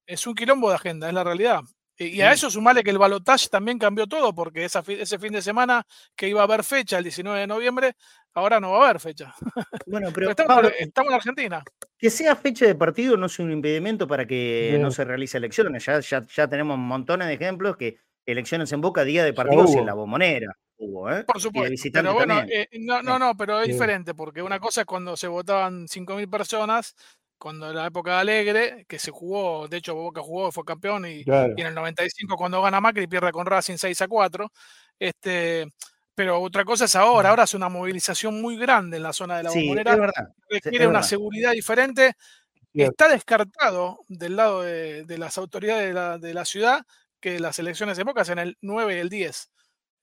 es un quilombo de agenda, es la realidad. Y, a eso sumale que el balotaje también cambió todo, porque ese fin de semana que iba a haber fecha el 19 de noviembre, ahora no va a haber fecha. Bueno, pero, estamos, en Argentina. Que sea fecha de partido no es un impedimento para que no se realice elecciones. Ya, ya, ya tenemos montones de ejemplos que elecciones en Boca, día de partidos en la bombonera. ¿eh? Por supuesto. Pero bueno, eh, no, no, no, pero es diferente, porque una cosa es cuando se votaban 5.000 personas, cuando en la época de Alegre, que se jugó, de hecho Boca jugó, fue campeón, y, en el 95 cuando gana Macri pierde con Racing 6 a 4. Este, pero otra cosa es ahora, ahora es una movilización muy grande en la zona de la bombonera, requiere una seguridad diferente. Está descartado del lado de, las autoridades de la, de la, ciudad que las elecciones de Boca sean el 9 y el 10.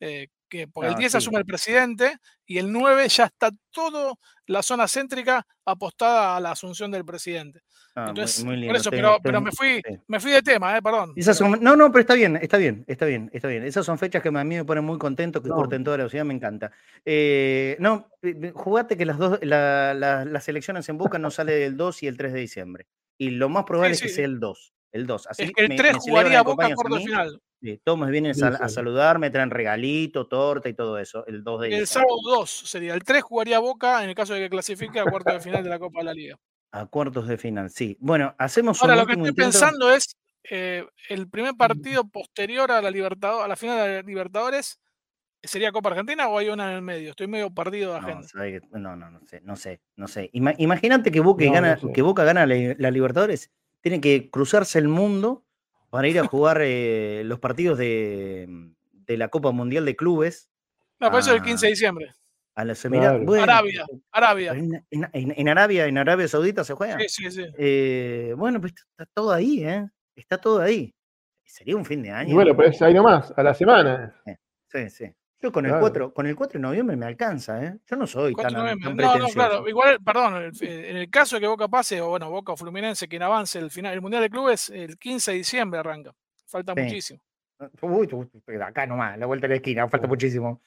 Eh, que porque el 10 asume el presidente y el 9 ya está todo la zona céntrica apostada a la asunción del presidente. Ah, Entonces, por eso, pero, me, fui, me fui de tema, eh, perdón. no, no, pero está bien, está bien, está bien, está bien. Esas son fechas que a mí me ponen muy contento, que corten toda la ciudad, me encanta. Eh, no, jugate que las dos, las elecciones en Boca no sale el 2 y el 3 de diciembre. Y lo más probable es que sea el 2. El 2. Así el 3 jugaría Boca cuarto final. Sí, todos me vienen a, saludar, me traen regalito, torta y todo eso. El 2 de El sábado 2 sería. El 3 jugaría Boca en el caso de que clasifique a cuartos de final de la Copa de la Liga. A cuartos de final, sí. Bueno, hacemos Ahora, lo que estoy pensando es eh, el primer partido posterior a la Libertadores, a la final de la Libertadores, ¿sería Copa Argentina o hay una en el medio? Estoy medio perdido de agenda. No, no, no, sé, no sé, no sé. Imagínate que Boca gana, que Boca gana la Libertadores, tiene que cruzarse el mundo para ir a jugar eh, los partidos de, la Copa Mundial de Clubes. No, por eso es el 15 de diciembre. A la Arabia, Arabia. En, Arabia, en Arabia Saudita se juega. Sí, sí, sí. Eh, bueno, pues está todo ahí, ¿eh? Está todo ahí. Sería un fin de año. Y bueno, pues ahí nomás, a la semana. Sí, sí. Yo con el 4, con el 4 de noviembre me alcanza, ¿eh? Yo no soy tan, tan No, no, claro. Igual, perdón, en el caso de que Boca pase, o bueno, Boca o Fluminense, quien avance el final, el Mundial de Clubes, el 15 de diciembre arranca. Falta muchísimo. Uy, acá nomás, la vuelta de la esquina, falta muchísimo.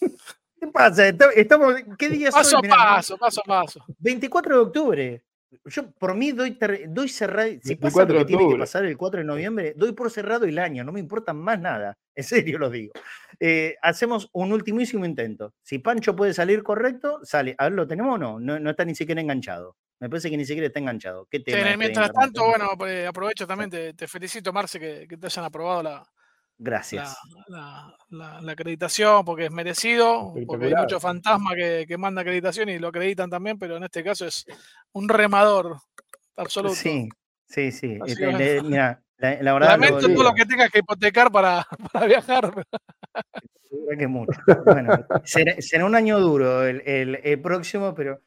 ¿Qué pasa? Estamos, ¿Qué día paso a paso, paso a paso. 24 de octubre. Yo por mí doy, doy cerrado, si pasa lo que tiene que pasar el 4 de noviembre, doy por cerrado el año, no me importa más nada, en serio lo digo. Eh, hacemos un ultimísimo intento. Si Pancho puede salir correcto, sale. A ver, ¿lo tenemos o no? No, está ni siquiera enganchado. Me parece que ni siquiera está enganchado. ¿Qué tema mientras tanto, bueno, pues, aprovecho también, te, felicito, Marce, que, te hayan aprobado la, Gracias. La, acreditación, porque es merecido, porque hay muchos fantasmas que, que mandan acreditación y lo acreditan también, pero en este caso es un remador absoluto. Sí, sí, sí. Este, mira, la, verdad. Lamento todo lo que tengas que hipotecar para, para viajar. que mucho. Bueno, será, un año duro el, el, próximo, pero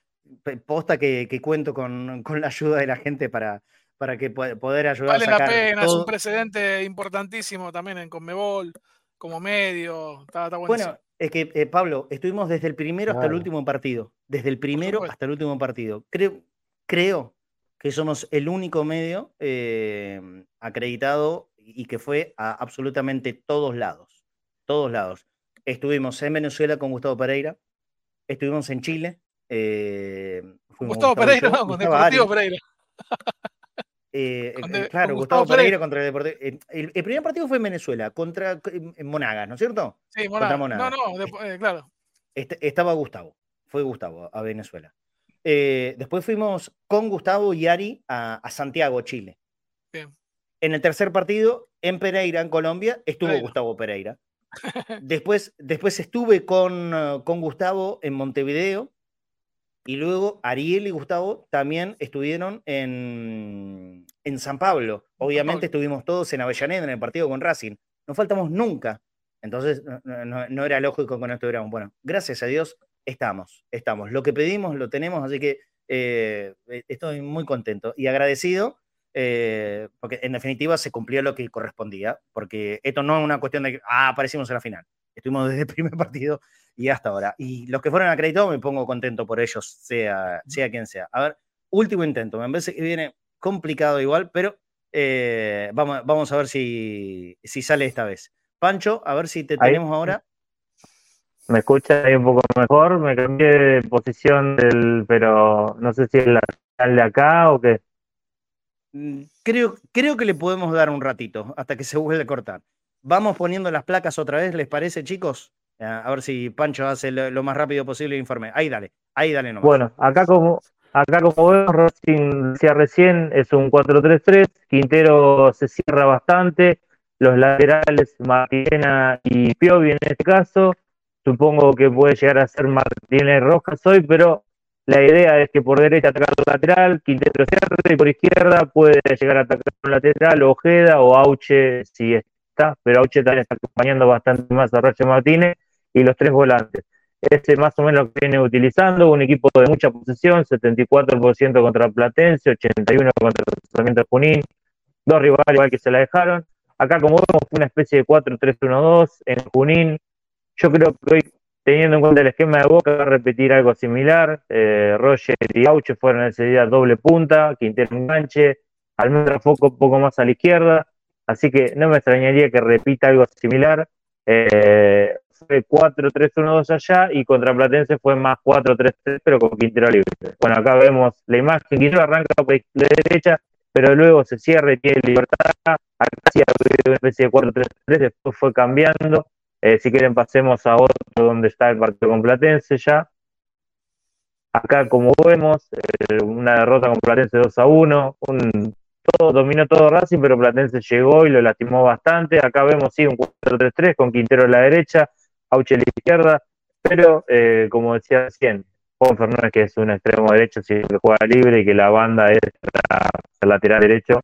posta que, que cuento con, con, la ayuda de la gente para, para que poder ayudar vale a sacar la pena, es un precedente importantísimo también en Conmebol, como medio. Está, bueno, es que, eh, Pablo, estuvimos desde el primero hasta el último partido. Desde el primero hasta el último partido. Creo, creo que somos el único medio eh, acreditado y que fue a absolutamente todos lados. Todos lados. Estuvimos en Venezuela con Gustavo Pereira, estuvimos en Chile. Eh, Gustavo, Pereira, no, con Deportivo Pereira. Eh, eh, claro, Gustavo, Pereira contra el Deportivo. El, primer partido fue en Venezuela, contra Monagas, ¿no es cierto? Sí, Monagas. No, no, eh, claro. Este, estaba Gustavo, fue Gustavo a Venezuela. después fuimos con Gustavo y Ari a, Santiago, Chile. Bien. En el tercer partido, en Pereira, en Colombia, estuvo Gustavo Pereira. después, después estuve con, con Gustavo en Montevideo y luego Ariel y Gustavo también estuvieron en, en San Pablo. Obviamente estuvimos todos en Avellaneda en el partido con Racing. No faltamos nunca. Entonces no, era lógico que no estuviéramos. Bueno, gracias a Dios estamos, estamos. Lo que pedimos lo tenemos, así que eh, estoy muy contento y agradecido. Eh, porque en definitiva se cumplió lo que correspondía, porque esto no es una cuestión de que, ah, aparecimos en la final. Estuvimos desde el primer partido y hasta ahora. Y los que fueron acreditados me pongo contento por ellos, sea, sea quien sea. A ver, último intento, me parece que viene complicado igual, pero eh, vamos, vamos a ver si, si sale esta vez. Pancho, a ver si te tenemos ahora. Me escucha ahí un poco mejor, me cambié de posición del, pero no sé si es la de acá o qué. Mm, creo, creo que le podemos dar un ratito hasta que se vuelva a cortar. Vamos poniendo las placas otra vez, ¿les parece, chicos? A ver si Pancho hace lo, más rápido posible el informe. Ahí dale, ahí dale nomás. Bueno, acá como, acá como vemos, Racing decía recién, es un 4-3-3, Quintero se cierra bastante, los laterales, Martina y Piovi en este caso, supongo que puede llegar a ser Martínez Rojas hoy, pero la idea es que por derecha atacar el lateral, Quintero cierra y por izquierda puede llegar a atacar un lateral, Ojeda o Auche si está, pero Auche también está acompañando bastante más a Roche Martínez y los tres volantes. Ese más o menos lo que viene utilizando, un equipo de mucha posesión, 74% contra Platense, 81% contra el tratamiento de Junín, dos rivales igual que se la dejaron. Acá como vemos fue una especie de 4-3-1-2 en Junín, Yo creo que hoy, teniendo en cuenta el esquema de Boca, va a repetir algo similar. Eh, Roger y Gaucho fueron ese día doble punta, Quintero enganche, Almendra foco un poco más a la izquierda, así que no me extrañaría que repita algo similar. Eh, fue 4-3-1-2 allá y contra Platense fue más 4-3-3, pero con Quintero libre. Bueno, acá vemos la imagen, Quintero arranca por la derecha, pero luego se cierra y tiene libertad. Acá sí había una especie de 4-3-3, después fue cambiando. Eh, si quieren pasemos a otro donde está el partido con Platense ya. Acá como vemos, eh, una derrota con Platense 2 a 1, un, todo, dominó todo Racing, pero Platense llegó y lo lastimó bastante. Acá vemos sí un 4-3-3 con Quintero a la derecha, Auche a la izquierda, pero eh, como decía recién, Juan Fernández que es un extremo derecho, si que juega libre y que la banda es el lateral derecho.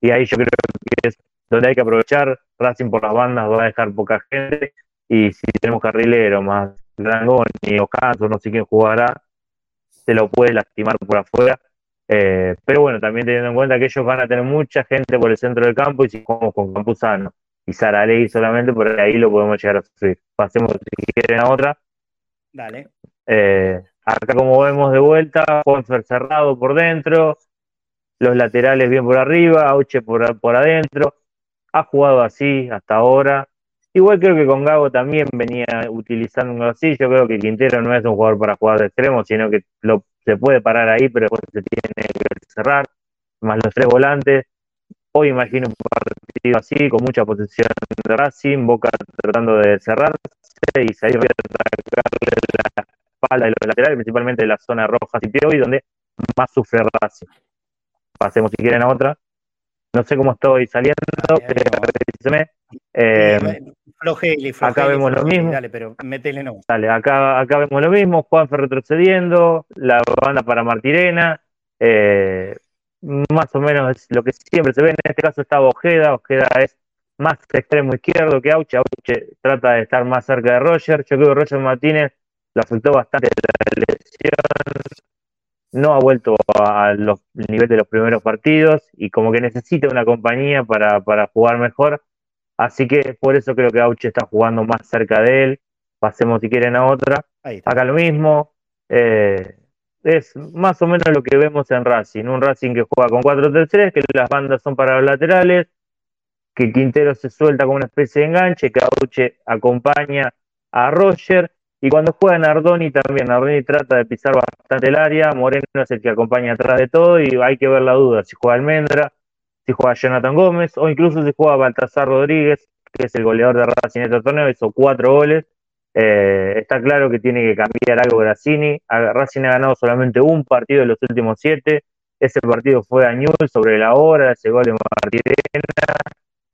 Y ahí yo creo que es donde hay que aprovechar. Racing por las bandas va a dejar poca gente. Y si tenemos carrilero más Drangón y Ocaso, no sé quién jugará, se lo puede lastimar por afuera. Eh, pero bueno, también teniendo en cuenta que ellos van a tener mucha gente por el centro del campo y si jugamos con Campuzano y Saralegui solamente, por ahí lo podemos llegar a sufrir. Pasemos si quieren a otra. Dale. Eh, acá como vemos de vuelta, Juanfer cerrado por dentro, los laterales bien por arriba, Auche por, por adentro. Ha jugado así hasta ahora. Igual creo que con Gago también venía utilizando un así. Yo creo que Quintero no es un jugador para jugar de extremo, sino que lo, se puede parar ahí, pero después se tiene que cerrar. Más los tres volantes. Hoy imagino un partido así, con mucha posición de Racing, Boca tratando de cerrarse y salir a atacarle la espalda de los laterales, principalmente de la zona roja y donde más sufre Racing. Pasemos si quieren a otra. No sé cómo estoy saliendo, pero eh, acá vemos lo mismo. Dale, pero métele no. Dale, acá, acá vemos lo mismo. Juanfer retrocediendo, la banda para Martirena. Eh, más o menos es lo que siempre se ve. En este caso está Ojeda. Ojeda es más extremo izquierdo que Auche. Auche trata de estar más cerca de Roger. Yo creo que Roger Martínez lo afectó bastante la lesión no ha vuelto a los niveles de los primeros partidos y como que necesita una compañía para, para jugar mejor. Así que por eso creo que Auche está jugando más cerca de él. Pasemos si quieren a otra. Acá lo mismo. Eh, es más o menos lo que vemos en Racing. Un Racing que juega con 4-3-3, que las bandas son para los laterales, que Quintero se suelta como una especie de enganche, que Auche acompaña a Roger y cuando juega Nardoni también, Nardoni trata de pisar bastante el área, Moreno es el que acompaña atrás de todo y hay que ver la duda si juega Almendra, si juega Jonathan Gómez o incluso si juega Baltasar Rodríguez, que es el goleador de Racing en este torneo, hizo cuatro goles. Eh, está claro que tiene que cambiar algo Grassini. Racing ha ganado solamente un partido de los últimos siete. Ese partido fue a Newell sobre la hora, ese gol de Martirena.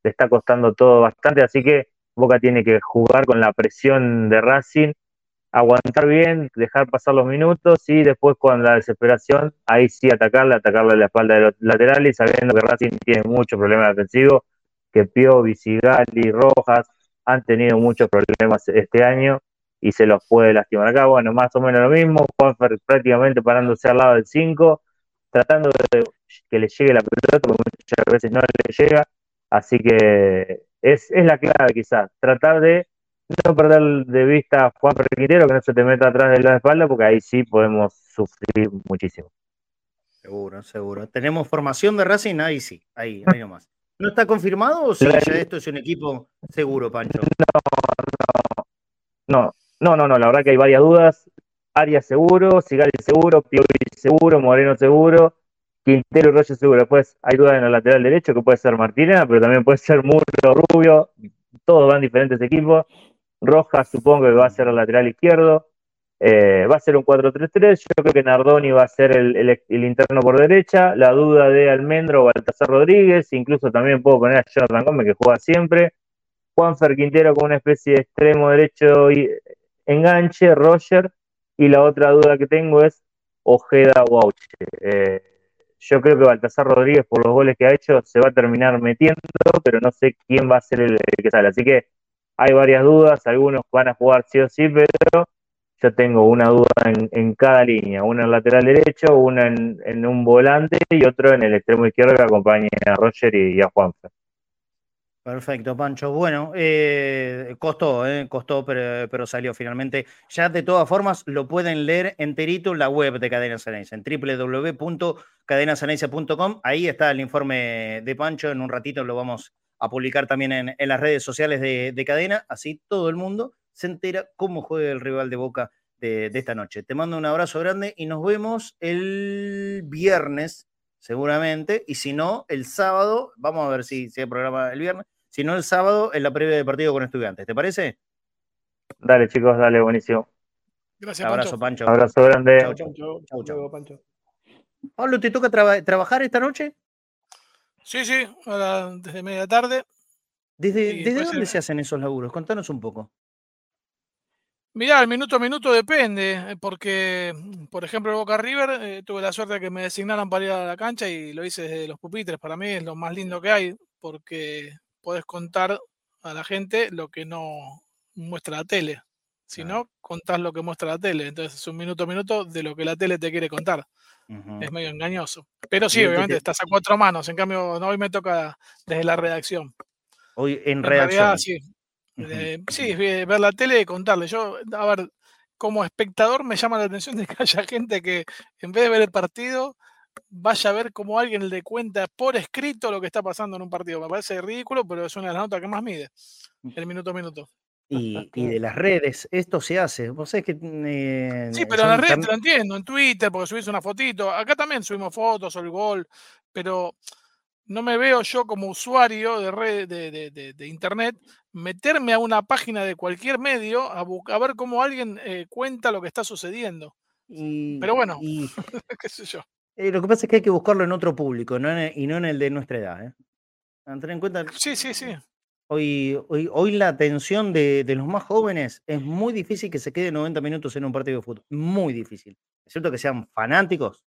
Le está costando todo bastante, así que Boca tiene que jugar con la presión de Racing aguantar bien, dejar pasar los minutos y después con la desesperación, ahí sí atacarle, atacarle a la espalda de los laterales, sabiendo que Racing tiene muchos problemas defensivos, que Pio, Visigali, Rojas han tenido muchos problemas este año y se los puede lastimar acá. Bueno, más o menos lo mismo, Juanfer prácticamente parándose al lado del 5, tratando de que le llegue la pelota, porque muchas veces no le llega, así que es, es la clave quizás, tratar de no perder de vista a Juan Quintero, que no se te meta atrás de la espalda, porque ahí sí podemos sufrir muchísimo. Seguro, seguro. ¿Tenemos formación de Racing? Ahí sí, ahí, ahí nomás. ¿No está confirmado o si ya esto es un equipo seguro, Pancho? No, no, no, no, la verdad que hay varias dudas. Arias seguro, Sigali seguro, Piovi seguro, Moreno seguro, Quintero y Roger seguro. Después hay dudas en el lateral derecho que puede ser Martínez, pero también puede ser Muro, Rubio. Todos van diferentes equipos. Rojas supongo que va a ser el lateral izquierdo. Eh, va a ser un 4-3-3. Yo creo que Nardoni va a ser el, interno por derecha. La duda de Almendro o Baltasar Rodríguez. Incluso también puedo poner a Jonathan Gómez, que juega siempre. Juanfer Quintero con una especie de extremo derecho y enganche, Roger. Y la otra duda que tengo es Ojeda o eh, yo creo que Baltasar Rodríguez, por los goles que ha hecho, se va a terminar metiendo, pero no sé quién va a ser el que sale. Así que hay varias dudas, algunos van a jugar sí o sí, pero yo tengo una duda en, cada línea, una en lateral derecho, una en, un volante y otro en el extremo izquierdo que acompaña a Roger y, a Juanfer. Perfecto, Pancho. Bueno, eh, costó, eh, costó, pero, pero, salió finalmente. Ya de todas formas lo pueden leer enterito en la web de Cadena Ceneice, en www.cadenaceneice.com. Ahí está el informe de Pancho. En un ratito lo vamos a publicar también en, las redes sociales de, Cadena. Así todo el mundo se entera cómo juega el rival de Boca de, de esta noche. Te mando un abrazo grande y nos vemos el viernes seguramente, y si no, el sábado, vamos a ver si, si hay programa el viernes, si no el sábado en la previa de partido con estudiantes. ¿Te parece? Dale, chicos, dale, buenísimo. Gracias, Abrazo, Pancho. Abrazo grande. Chau, chau. Pancho. Pablo, ¿te toca trabajar esta noche? Sí, sí, desde media tarde. ¿Desde, ¿desde dónde se hacen esos laburos? Contanos un poco. Mirá, el minuto a minuto depende, eh, porque, por ejemplo, el Boca River, eh, tuve la suerte de que me designaran para ir a la cancha y lo hice desde los pupitres. Para mí es lo más lindo que hay, porque podés contar a la gente lo que no muestra la tele. Si no, contás lo que muestra la tele. Entonces es un minuto a minuto de lo que la tele te quiere contar. Es medio engañoso. Pero sí, obviamente, estás a cuatro manos. En cambio, no, hoy me toca desde la redacción. Hoy en, redacción. sí, eh, sí, ver la tele y contarle. Yo, a ver, como espectador me llama la atención de que haya gente que en vez de ver el partido, vaya a ver cómo alguien le cuenta por escrito lo que está pasando en un partido. Me parece ridículo, pero es una de las notas que más mide, el minuto a minuto. Y, de las redes, esto se hace. Vos sabés que. Eh, sí, pero en las redes te lo entiendo, en Twitter, porque subís una fotito. Acá también subimos fotos o el gol, pero no me veo yo como usuario de, red, de, internet meterme a una página de cualquier medio a, a ver cómo alguien eh, cuenta lo que está sucediendo. Pero bueno, qué sé yo. Eh, lo que pasa es que hay que buscarlo en otro público no y no en el de nuestra edad. ¿eh? Tener en cuenta. Sí, sí, sí. Hoy, hoy, hoy la atención de, los más jóvenes es muy difícil que se quede 90 minutos en un partido de fútbol. Muy difícil. Es cierto que sean fanáticos.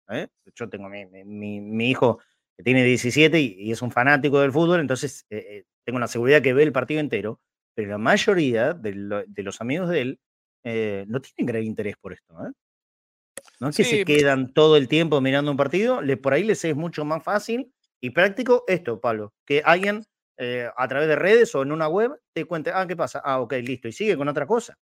Yo tengo mi, mi hijo que tiene 17 y, es un fanático del fútbol, entonces eh, eh, tengo la seguridad que ve el partido entero, pero la mayoría de, los amigos de él eh, no tienen gran interés por esto. No es que se quedan todo el tiempo mirando un partido, le, por ahí les es mucho más fácil y práctico esto, Pablo, que alguien a través de redes o en una web te cuente, ah, ¿qué pasa? Ah, ok, listo, y sigue con otra cosa.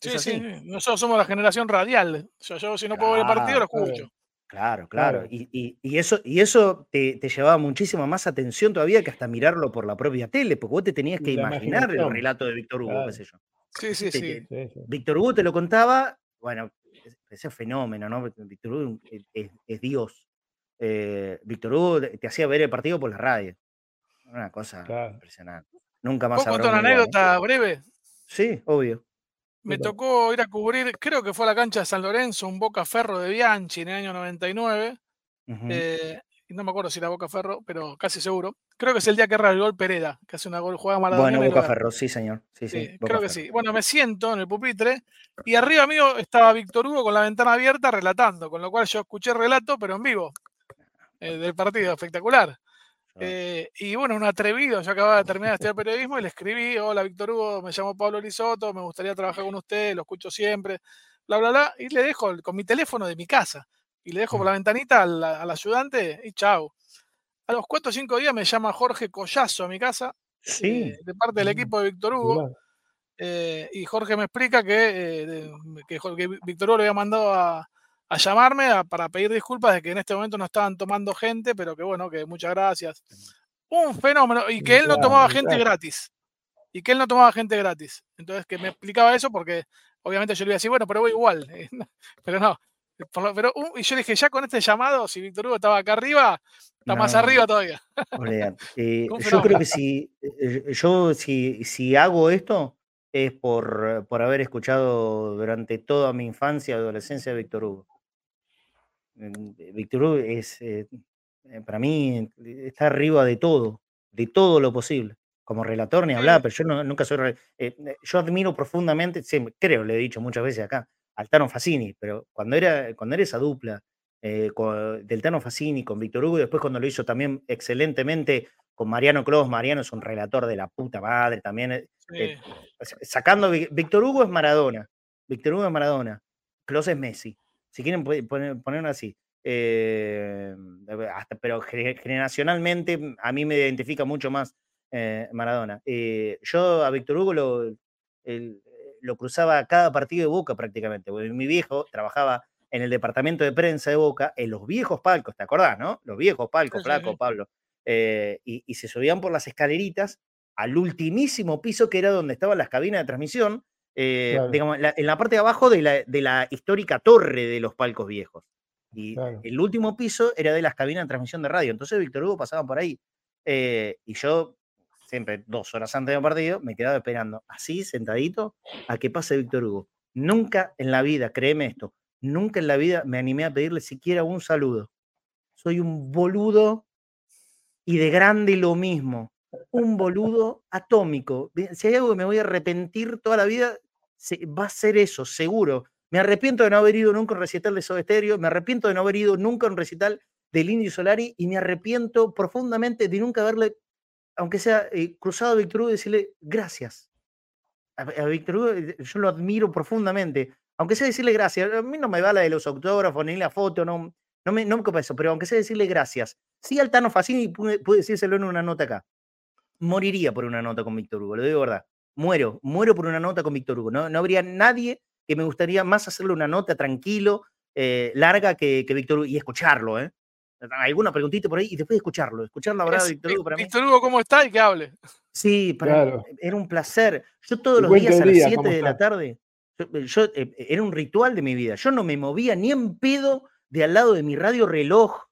Sí, sí, nosotros somos la generación radial. yo si no puedo ver el partido, lo escucho. Claro, claro. Y, eso, y eso te, llevaba muchísima más atención todavía que hasta mirarlo por la propia tele, porque vos te tenías que imaginar el relato de Víctor Hugo, qué sé yo. Sí, sí, sí. Víctor Hugo te lo contaba, bueno, ese fenómeno, ¿no? Víctor Hugo es, Dios. Eh, Víctor Hugo te hacía ver el partido por la radio. Una cosa impresionante. Nunca más ¿Puedo contar una anécdota breve? Sí, obvio. Me tocó ir a cubrir, creo que fue a la cancha de San Lorenzo, un Boca Ferro de Bianchi en el año 99. Eh, no me acuerdo si era Boca Ferro, pero casi seguro. Creo que es el día que erra el gol Pereda, que hace una gol, juega Maradona. Bueno, Boca Ferro, sí, señor. Sí, sí, creo que sí. Bueno, me siento en el pupitre y arriba mío estaba Víctor Hugo con la ventana abierta relatando, con lo cual yo escuché el relato, pero en vivo, eh, del partido, espectacular. Eh, y bueno, un atrevido, yo acababa de terminar de estudiar periodismo y le escribí, hola Víctor Hugo, me llamo Pablo Lisoto, me gustaría trabajar con usted, lo escucho siempre, bla, bla, bla, y le dejo con mi teléfono de mi casa, y le dejo por la ventanita al, ayudante y chao. A los cuatro o cinco días me llama Jorge Collazo a mi casa, eh, de parte del equipo de Víctor Hugo, eh, y Jorge me explica que, que, que Víctor Hugo le había mandado a, a llamarme para pedir disculpas de que en este momento no estaban tomando gente, pero que bueno, que muchas gracias. Un fenómeno, y que él no tomaba gente gratis. Y que él no tomaba gente gratis. Entonces, que me explicaba eso porque obviamente yo le iba a decir, bueno, pero voy igual. pero no. Pero, uh, y yo dije, ya con este llamado, si Víctor Hugo estaba acá arriba, está más arriba todavía. Eh, yo creo que si eh, yo si, si hago esto es por, por haber escuchado durante toda mi infancia y adolescencia a Víctor Hugo. Víctor Hugo es, eh, eh, para mí, está arriba de todo, de todo lo posible. Como relator ni hablar, pero yo nunca soy. Eh, yo admiro profundamente, creo, le he dicho muchas veces acá, al Tano Facini, pero cuando era, cuando era esa dupla del Tano Facini con Víctor Hugo, y después cuando lo hizo también excelentemente con Mariano Clos, Mariano es un relator de la puta madre también. sacando, Víctor Hugo es Maradona, Víctor Hugo es Maradona, Clos es Messi si quieren poner, ponerlo así. Eh, pero generacionalmente a mí me identifica mucho más eh, Maradona. Eh, yo a Víctor Hugo lo, lo cruzaba cada partido de Boca prácticamente. Mi viejo trabajaba en el departamento de prensa de Boca, en los viejos palcos, ¿te acordás, no? Los viejos palcos, Flaco, Pablo. Eh, y, se subían por las escaleritas al ultimísimo piso que era donde estaban las cabinas de transmisión, eh, digamos, en la parte de abajo de la, de la, histórica torre de los palcos viejos. Y el último piso era de las cabinas de transmisión de radio. Entonces Víctor Hugo pasaba por ahí. Eh, y yo, siempre dos horas antes del partido, me quedaba esperando, así, sentadito, a que pase Víctor Hugo. Nunca en la vida, créeme esto, nunca en la vida me animé a pedirle siquiera un saludo. Soy un boludo y de grande lo mismo. Un boludo atómico. Si hay algo que me voy a arrepentir toda la vida, va a ser eso, seguro. Me arrepiento de no haber ido nunca a un recital de Soda Stereo, me arrepiento de no haber ido nunca a un recital del Indio Solari y me arrepiento profundamente de nunca haberle, aunque sea eh, cruzado a Víctor Hugo, y decirle gracias. A, a Hugo, eh, yo lo admiro profundamente aunque sea decirle gracias, a mí no me va la de los autógrafos ni la foto, no, no me, no me eso, pero aunque sea decirle gracias. Sí, al Tano Facini pude, pude decírselo en una nota acá. Moriría por una nota con Víctor Hugo, lo digo verdad. Muero, muero por una nota con Víctor Hugo. No, no habría nadie que me gustaría más hacerle una nota tranquilo, eh, larga que, que, Víctor Hugo y escucharlo, ¿eh? Alguna preguntita por ahí y después de escucharlo, escuchar la verdad de Víctor Hugo para mí. Víctor Hugo, ¿cómo está y que hable? Sí, para era un placer. Yo todos los días a las 7 de la tarde, yo, eh, era un ritual de mi vida. Yo no me movía ni en pedo de al lado de mi radio reloj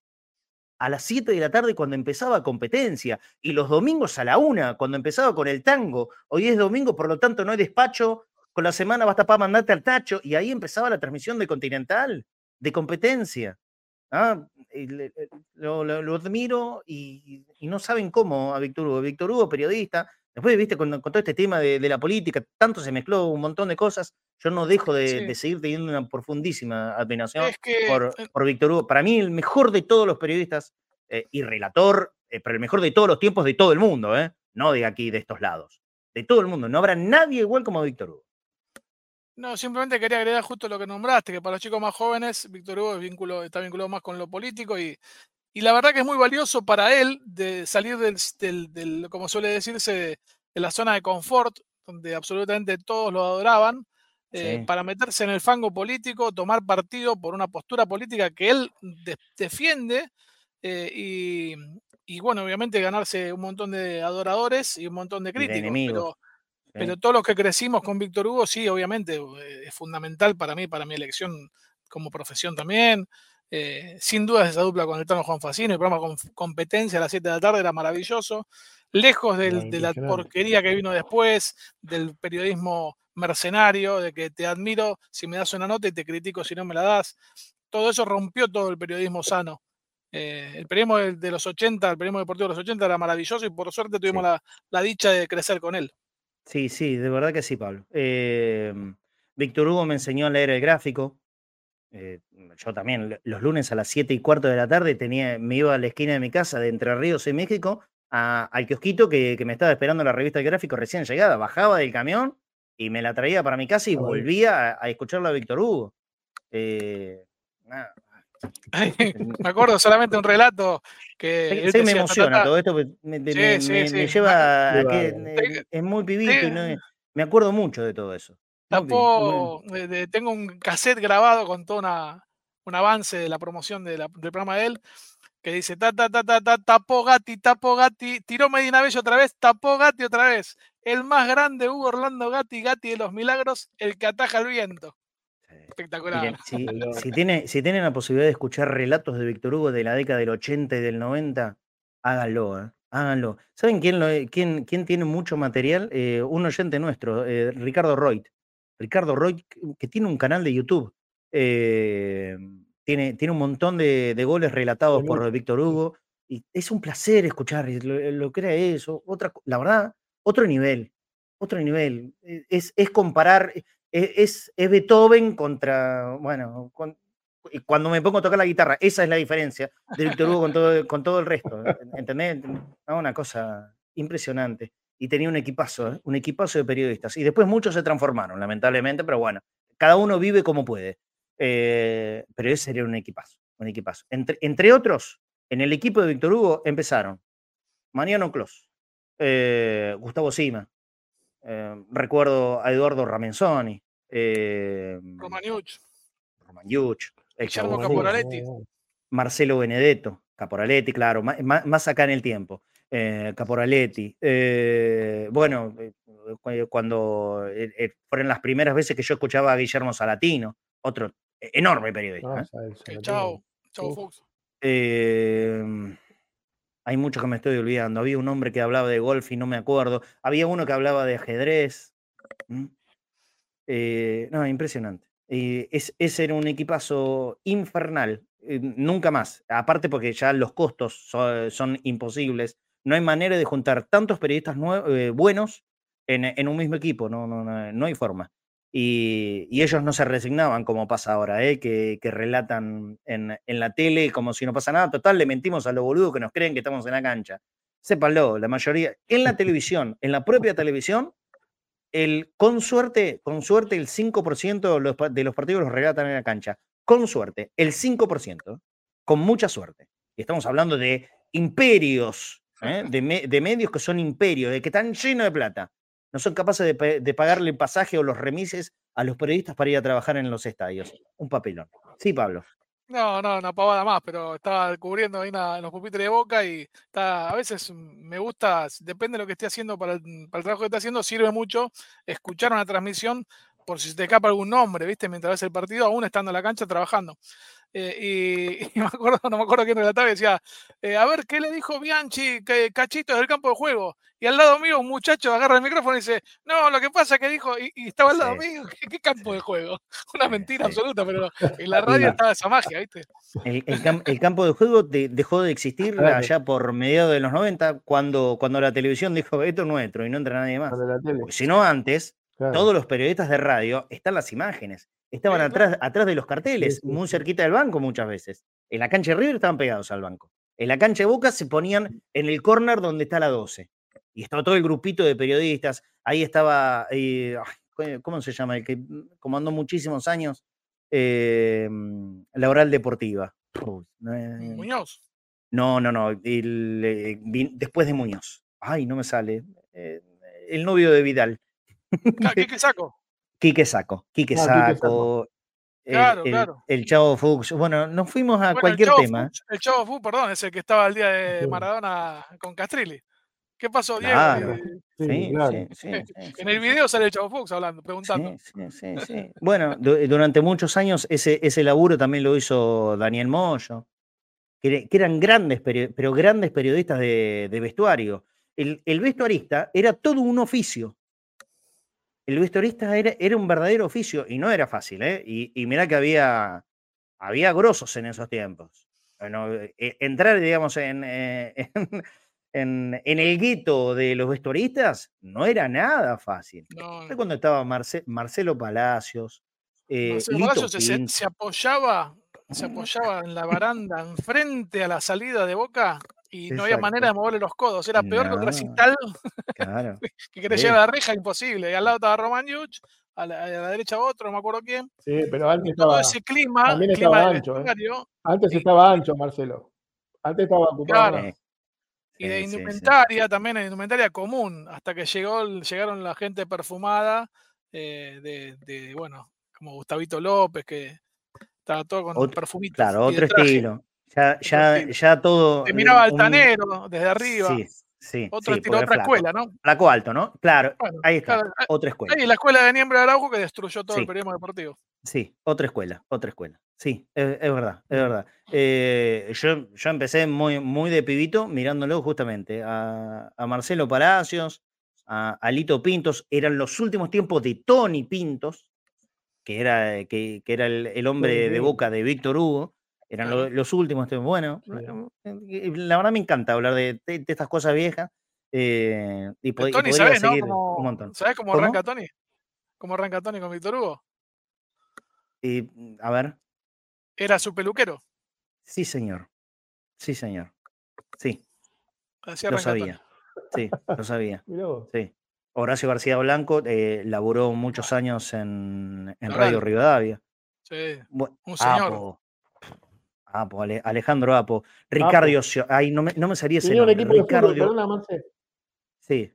a las 7 de la tarde cuando empezaba competencia y los domingos a la 1 cuando empezaba con el tango. Hoy es domingo, por lo tanto no hay despacho. Con la semana basta para mandarte al tacho y ahí empezaba la transmisión de Continental, de competencia. Ah, lo, admiro y, y, no saben cómo a Víctor Hugo. Víctor Hugo, periodista, Después, viste, con, todo este tema de, la política, tanto se mezcló un montón de cosas, yo no dejo de, seguir teniendo una profundísima admiración por, eh por, Víctor Hugo. Para mí, el mejor de todos los periodistas eh, y relator, eh, pero el mejor de todos los tiempos de todo el mundo, ¿eh? no de aquí, de estos lados, de todo el mundo. No habrá nadie igual como Víctor Hugo. No, simplemente quería agregar justo lo que nombraste, que para los chicos más jóvenes, Víctor Hugo vínculo, está vinculado más con lo político y y la verdad que es muy valioso para él de salir del, del, como suele decirse, de la zona de confort, donde absolutamente todos lo adoraban, eh, para meterse en el fango político, tomar partido por una postura política que él defiende eh, y, y, bueno, obviamente ganarse un montón de adoradores y un montón de críticos. pero, pero todos los que crecimos con Víctor Hugo, sí, obviamente eh, es fundamental para mí, para mi elección como profesión también. Eh, sin duda esa dupla con el Tano Juan Facino, el programa con competencia a las 7 de la tarde era maravilloso. Lejos de la porquería que vino después, del periodismo mercenario, de que te admiro si me das una nota y te critico si no me la das. Todo eso rompió todo el periodismo sano. Eh, el periodismo de, los 80, el periodismo deportivo de los 80 era maravilloso y por suerte tuvimos la, dicha de crecer con él. Sí, sí, de verdad que sí, Pablo. Eh, Víctor Hugo me enseñó a leer el gráfico, eh, yo también, los lunes a las 7 y cuarto de la tarde tenía, me iba a la esquina de mi casa de Entre Ríos y México al kiosquito que, me estaba esperando la revista de gráfico recién llegada. Bajaba del camión y me la traía para mi casa y volvía a, escucharla a Víctor Hugo. Eh, me acuerdo solamente un relato que. me emociona todo esto, me, lleva a que es muy pibito y me acuerdo mucho de todo eso tengo un cassette grabado con todo un avance de la promoción del programa de él que dice ta ta ta ta ta tapó Gatti, tapó Gatti, tiró Medina Bello otra vez, tapó Gatti otra vez. El más grande Hugo Orlando Gatti, Gatti de los milagros, el que ataja el viento. Espectacular. si, tiene, si tienen la posibilidad de escuchar relatos de Víctor Hugo de la década del 80 y del 90, háganlo, ¿eh? háganlo. ¿Saben quién, lo, quién, quién tiene mucho material? Eh, un oyente nuestro, eh, Ricardo Reut. Ricardo Roy, que tiene un canal de YouTube. Eh, tiene, tiene un montón de, goles relatados por Víctor Hugo. Y es un placer escuchar lo, que era eso. Otra, la verdad, otro nivel. Otro nivel. E, es, es comparar. E, es, es, Beethoven contra. Bueno, cuando me pongo a tocar la guitarra, esa es la diferencia de Víctor Hugo con todo, con todo el resto. ¿Entendés? Una cosa impresionante y tenía un equipazo, ¿eh? un equipazo de periodistas. Y después muchos se transformaron, lamentablemente, pero bueno, cada uno vive como puede. Eh, pero ese sería un equipazo, un equipazo. Entre, entre otros, en el equipo de Víctor Hugo empezaron Mariano Clos, eh, Gustavo Sima. Eh, recuerdo a Eduardo Ramenzoni. Eh, Romaniuch. Romaniuch. El Guillermo Caporaletti. Marcelo Benedetto. Caporaletti, claro, ma- más, acá en el tiempo. Eh, Caporaletti. Eh, bueno, eh, cu- cuando eh, eh, fueron las primeras veces que yo escuchaba a Guillermo Salatino, otro enorme periodista. Ah, ¿eh? Chao. Chao. Fuchs. Eh, hay mucho que me estoy olvidando. Había un hombre que hablaba de golf y no me acuerdo. Había uno que hablaba de ajedrez. ¿Mm? Eh, no, impresionante. Eh, es, ese era un equipazo infernal. Eh, nunca más. Aparte porque ya los costos so- son imposibles. No hay manera de juntar tantos periodistas eh, buenos en, en un mismo equipo. No, no, no, no hay forma. Y, y ellos no se resignaban como pasa ahora, ¿eh? que, que relatan en, en la tele como si no pasa nada. Total, le mentimos a los boludos que nos creen que estamos en la cancha. Sépanlo, la mayoría, en la televisión, en la propia televisión, el, con suerte, con suerte, el 5% de los, de los partidos los relatan en la cancha. Con suerte, el 5%, con mucha suerte. Y estamos hablando de imperios, ¿eh? de, me- de medios que son imperios, de que están llenos de plata. No son capaces de, pa- de pagarle el pasaje o los remises a los periodistas para ir a trabajar en los estadios. Un papelón. Sí, Pablo. No, no, una pavada más, pero estaba cubriendo ahí en los pupitres de boca y está, a veces me gusta, depende de lo que esté haciendo para el, para el trabajo que esté haciendo, sirve mucho escuchar una transmisión por si se te escapa algún nombre, ¿viste? Mientras ves el partido, aún estando en la cancha trabajando. Eh, y, y me acuerdo, no me acuerdo quién relataba y decía, eh, a ver, ¿qué le dijo Bianchi, que Cachito del campo de juego? Y al lado mío un muchacho agarra el micrófono y dice, no, lo que pasa es que dijo, y, y estaba al lado Sí. mío, ¿qué, qué campo de juego? Una mentira sí. absoluta, pero en la radio estaba esa magia, ¿viste? El, el cam- el campo de juego de- dejó de existir Claro. allá por mediados de los 90, cuando, cuando la televisión dijo, esto es nuestro y no entra nadie más. Porque si no, antes, Claro. todos los periodistas de radio están las imágenes. Estaban atrás, atrás de los carteles, Sí, sí, muy cerquita del banco muchas veces. En la cancha de River estaban pegados al banco. En la cancha de Boca se ponían en el corner donde está la 12. Y estaba todo el grupito de periodistas. Ahí estaba, eh, ¿cómo se llama? El que comandó muchísimos años eh, la oral deportiva. Eh, Muñoz. no, no, no. el, eh, después de Muñoz. Ay, no me sale. El novio de Vidal. Ca- ¿Qué, qué saco? Quique Saco. Quique Quique Saco. El- Claro, el, claro. el Chavo Fuchs. Bueno, nos fuimos a Bueno, cualquier el tema. Fuchs- el Chavo Fu, perdón, es el que estaba el día de. Maradona con Castrilli. ¿Qué pasó, Diego? Claro. Sí, Sí, claro. sí, en el video sale el Chavo Fuchs hablando, preguntando. Bueno, du- durante muchos años ese, ese laburo también lo hizo Daniel Moyo, que, era- que eran grandes, pero grandes periodistas de, de vestuario. El, el vestuarista era todo un oficio. El vestuarista era, era un verdadero oficio y no era fácil, ¿eh? Y, y mirá que había, había grosos en esos tiempos. Bueno, eh, entrar, digamos, en, eh, en, en- en el gueto de los vestuaristas no era nada fácil. No, ¿Sabes no. cuando estaba Marce- Marcelo Palacios? eh, Marcelo Lito Palacios se, se apoyaba, se apoyaba en la baranda enfrente a la salida de Boca y no había manera de moverle los codos. Era peor que No. recital Claro. que quería Sí. llegar a la reja, imposible. Y al lado estaba Roman Yuch, a la, a la derecha otro, no me acuerdo quién. Sí, pero antes Todo estaba, ese clima, también clima estaba del ancho, ¿eh? antes Sí. estaba ancho, Marcelo. Antes estaba ocupado. Claro. Sí, y de sí, sí, sí. indumentaria también, en indumentaria común, hasta que llegó, el- llegaron la gente perfumada, eh, de, de, bueno, como Gustavito López, que estaba todo con Ot- perfumitos. Claro, otro estilo. Ya, ya, todo. Te miraba un- altanero desde arriba. Sí, sí. Otro sí, estilo, porque otra flaco. escuela, ¿no? Flaco alto, ¿no? Claro, Bueno, ahí está. claro, Otra escuela. Y la escuela de Niembro de Araujo que destruyó todo Sí. el periodismo deportivo. Sí, otra escuela, otra escuela. Sí, es, es verdad, es verdad. Eh, yo, yo empecé muy, muy de pibito mirándolo justamente a, a Marcelo Palacios, a, a Lito Pintos, eran los últimos tiempos de Tony Pintos, que era, que, que era el, el hombre de boca de Víctor Hugo, eran lo- los últimos. Bueno, Sí. eh, la verdad me encanta hablar de, de- de estas cosas viejas eh, y, y Tony, podría ¿sabes, no? seguir un montón. ¿Sabes cómo, ¿Cómo? arranca Tony? ¿Cómo arranca Tony con Víctor Hugo? Y, a ver, Era su peluquero. sí señor, sí señor, sí. Así Lo Tony. sabía. Sí, lo sabía. Sí. Horacio García Blanco eh, laboró muchos años en, Radio. Rivadavia. Sí. Un señor. Apo, Ale- Alejandro Apo. Ricardo Sio- Ay, no me, no me salía ese Tenía un nombre. equipo de fútbol, Ricardo. perdona, Marce. Sí.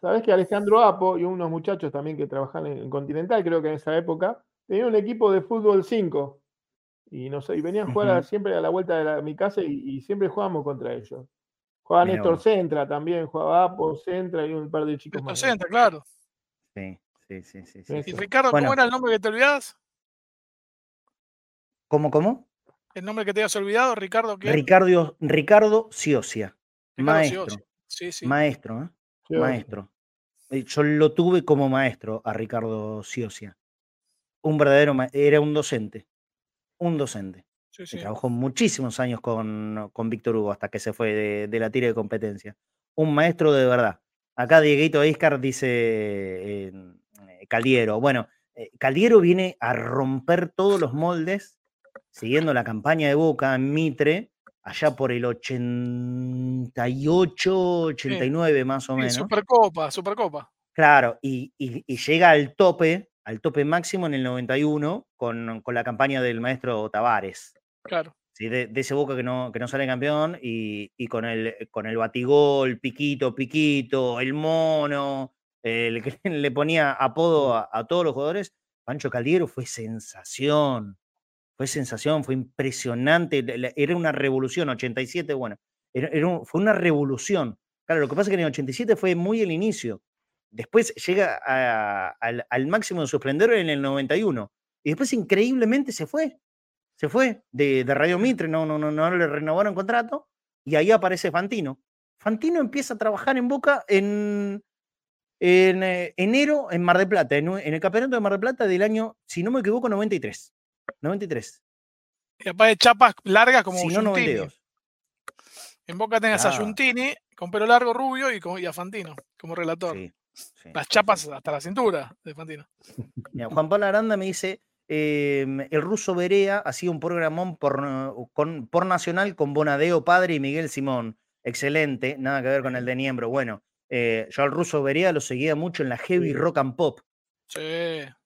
Sabes que Alejandro Apo y unos muchachos también que trabajan en Continental, creo que en esa época, tenían un equipo de fútbol 5. Y, no sé, y venían a jugar siempre a la vuelta de, mi casa y, siempre jugábamos contra ellos. Jugaba Néstor Centra también, jugaba Apo, Centra y un par de chicos Néstor Centra, claro. Sí, sí, sí. sí, sí. ¿Y Ricardo, cómo era el nombre que te olvidabas? ¿Cómo, cómo? El nombre que te hayas olvidado, Ricardo. Ricardo, Ricardo Ciocia. maestro. Sí, sí. Maestro, ¿eh? Maestro. Eh, yo lo tuve como maestro a Ricardo Ciocia. Un verdadero, era un docente. Un docente. Trabajó muchísimos años con, con, Víctor Hugo hasta que se fue de, la tira de competencia. Un maestro de verdad. Acá Dieguito Iscar dice eh, Caldiero. Bueno, eh, Caldiero viene a romper todos los moldes siguiendo la campaña de Boca en Mitre, allá por el 88, 89 más o menos. Supercopa, Supercopa. Claro, y, llega al tope, al tope máximo en el 91 con, con la campaña del maestro Tavares. Claro. ¿sí? De, ese Boca que no, que no sale campeón y, con, el, con el batigol, piquito, piquito, el mono, el que le ponía apodo a todos los jugadores, Pancho Caldiero fue sensación fue sensación, fue impresionante, era una revolución, 87, bueno, fue una revolución. Claro, lo que pasa es que en el 87 fue muy el inicio, después llega al, máximo de su esplendor en el 91, y después increíblemente se fue, se fue de, Radio Mitre, no, no, no, no le renovaron contrato, y ahí aparece Fantino. Fantino empieza a trabajar en Boca en, en eh, enero en Mar del Plata, en, en, el campeonato de Mar del Plata del año, si no me equivoco, 93. 93. Y aparte de chapas largas como si no, 92. En Boca tenés a Giuntini con pelo largo, rubio y, a Fantino como relator. Las chapas hasta la cintura de Fantino. Juan Pablo Aranda me dice, em, el ruso Berea hacía un programón por, con, por Nacional con Bonadeo Padre y Miguel Simón. Excelente, nada que ver con el de Niembro. Bueno, eh, yo al ruso Berea lo seguía mucho en la heavy rock and pop. Sí.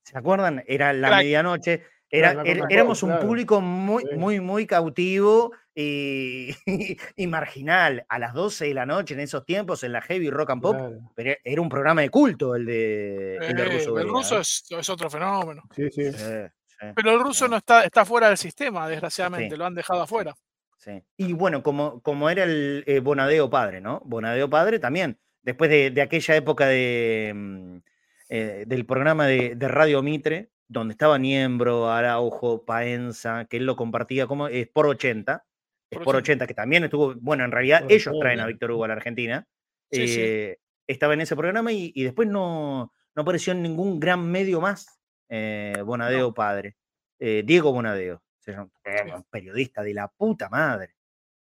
¿Se acuerdan? Era la medianoche éramos un público muy, muy, muy cautivo y, marginal. A las 12 de la noche en esos tiempos, en la heavy rock and pop, pero era un programa de culto el de, el, ruso. El ruso es, otro fenómeno. Sí, sí. pero el ruso no está, está fuera del sistema, desgraciadamente, lo han dejado afuera. Sí. Y bueno, como, como era el eh, Bonadeo padre, ¿no? Bonadeo padre también, después de, aquella época de, mm, eh, del programa de, de Radio Mitre, donde estaba Niembro, Araujo, Paenza, que él lo compartía como es por 80, es por 80, que también estuvo, bueno, en realidad ellos traen a Víctor Hugo a la Argentina, eh, estaba en ese programa y, después no, no, apareció en ningún gran medio más, eh, Bonadeo padre, eh, Diego Bonadeo, periodista de la puta madre.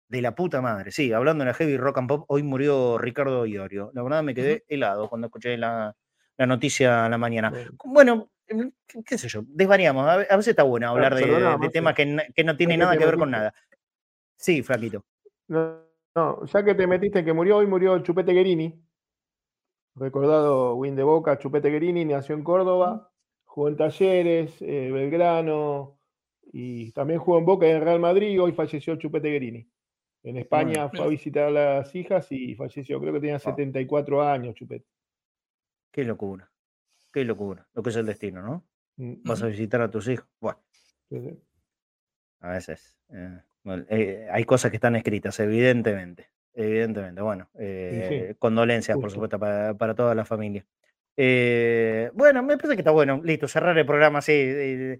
De la puta madre, sí, hablando en la heavy rock and pop, hoy murió Ricardo Iorio. La verdad me quedé helado cuando escuché la, la noticia a la mañana. Bueno, qué sé yo, desvariamos. A veces está bueno hablar de, temas que, no tienen nada que ver con nada. Sí, Flaquito. No, ya que te metiste que murió hoy, murió Chupete Guerini. Recordado Win de Boca, Chupete Guerini, nació en Córdoba, jugó en Talleres, eh, Belgrano, y también jugó en Boca y en Real Madrid. Hoy falleció Chupete Guerini. En España fue a visitar a las hijas y falleció. Creo que tenía 74 años, Chupete. Qué locura. Qué locura, lo que es el destino, ¿no? Mm, Vas a visitar a tus hijos. Bueno. A veces. Eh, eh, hay cosas que están escritas, evidentemente. Evidentemente. Bueno, eh, condolencias, por supuesto, para, toda la familia. bueno, me parece que está bueno. Listo, cerrar el programa así.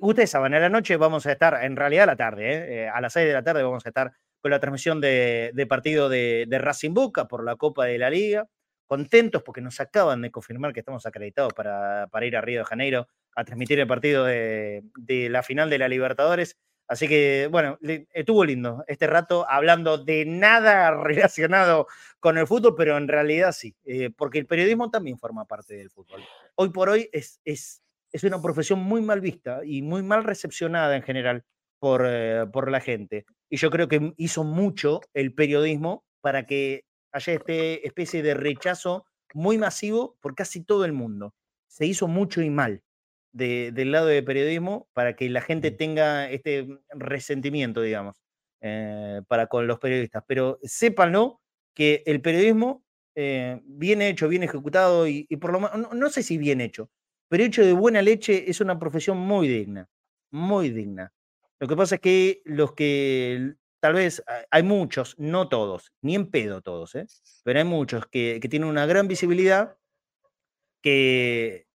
ustedes saben, a la noche vamos a estar, en realidad a la tarde, a las 6 de la tarde vamos a estar con la transmisión de, partido de, de Racing Boca por la Copa de la Liga contentos porque nos acaban de confirmar que estamos acreditados para, ir a Río de Janeiro a transmitir el partido de, la final de la Libertadores. Así que, bueno, estuvo lindo este rato hablando de nada relacionado con el fútbol, pero en realidad sí, eh, porque el periodismo también forma parte del fútbol. Hoy por hoy es, es, es una profesión muy mal vista y muy mal recepcionada en general por, eh, por la gente. Y yo creo que hizo mucho el periodismo para que haya este especie de rechazo muy masivo por casi todo el mundo. Se hizo mucho y mal del lado del periodismo para que la gente tenga este resentimiento, digamos, eh, para con los periodistas. Pero sépanlo que el periodismo eh, bien hecho, bien ejecutado y, por lo menos, no, sé si bien hecho, pero hecho de buena leche es una profesión muy digna, muy digna. Lo que pasa es que los que tal vez hay muchos, no todos, ni en pedo todos, ¿eh? pero hay muchos que, que tienen una gran visibilidad que,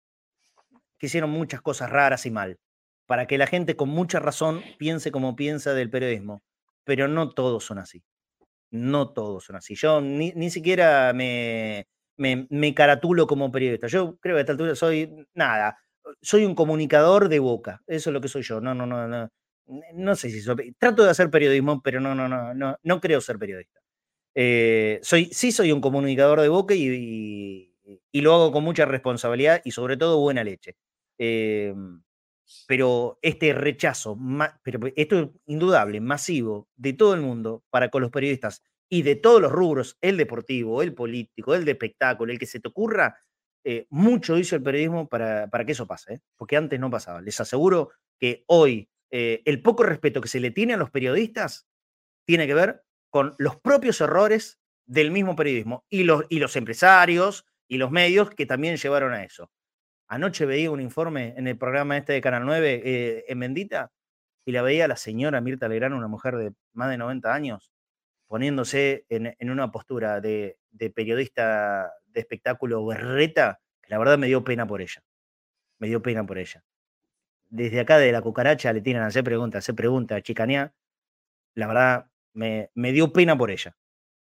que hicieron muchas cosas raras y mal, para que la gente con mucha razón piense como piensa del periodismo, pero no todos son así. No todos son así. Yo ni, ni siquiera me, me, me, caratulo como periodista. Yo creo que a esta altura soy nada. Soy un comunicador de boca. Eso es lo que soy yo. No, no, no, no. No sé si soy. Trato de hacer periodismo, pero no, no, no, no, no creo ser periodista. Eh, soy, sí soy un comunicador de boca y, y lo hago con mucha responsabilidad y sobre todo buena leche. Em, pero este rechazo, pero esto es indudable, masivo, de todo el mundo para con los periodistas y de todos los rubros, el deportivo, el político, el de espectáculo, el que se te ocurra, eh, mucho hizo el periodismo para, para que eso pase, ¿eh? porque antes no pasaba. Les aseguro que hoy eh, el poco respeto que se le tiene a los periodistas tiene que ver con los propios errores del mismo periodismo y los, empresarios y los medios que también llevaron a eso. Anoche veía un informe en el programa este de Canal 9 eh, en Bendita y la veía la señora Mirta Legrand, una mujer de más de 90 años, poniéndose en, una postura de, periodista de espectáculo berreta, que la verdad me dio pena por ella. Me dio pena por ella. Desde acá de la cucaracha le tienen a hacer preguntas, hacer preguntas, chicanía. La verdad, me, me dio pena por ella.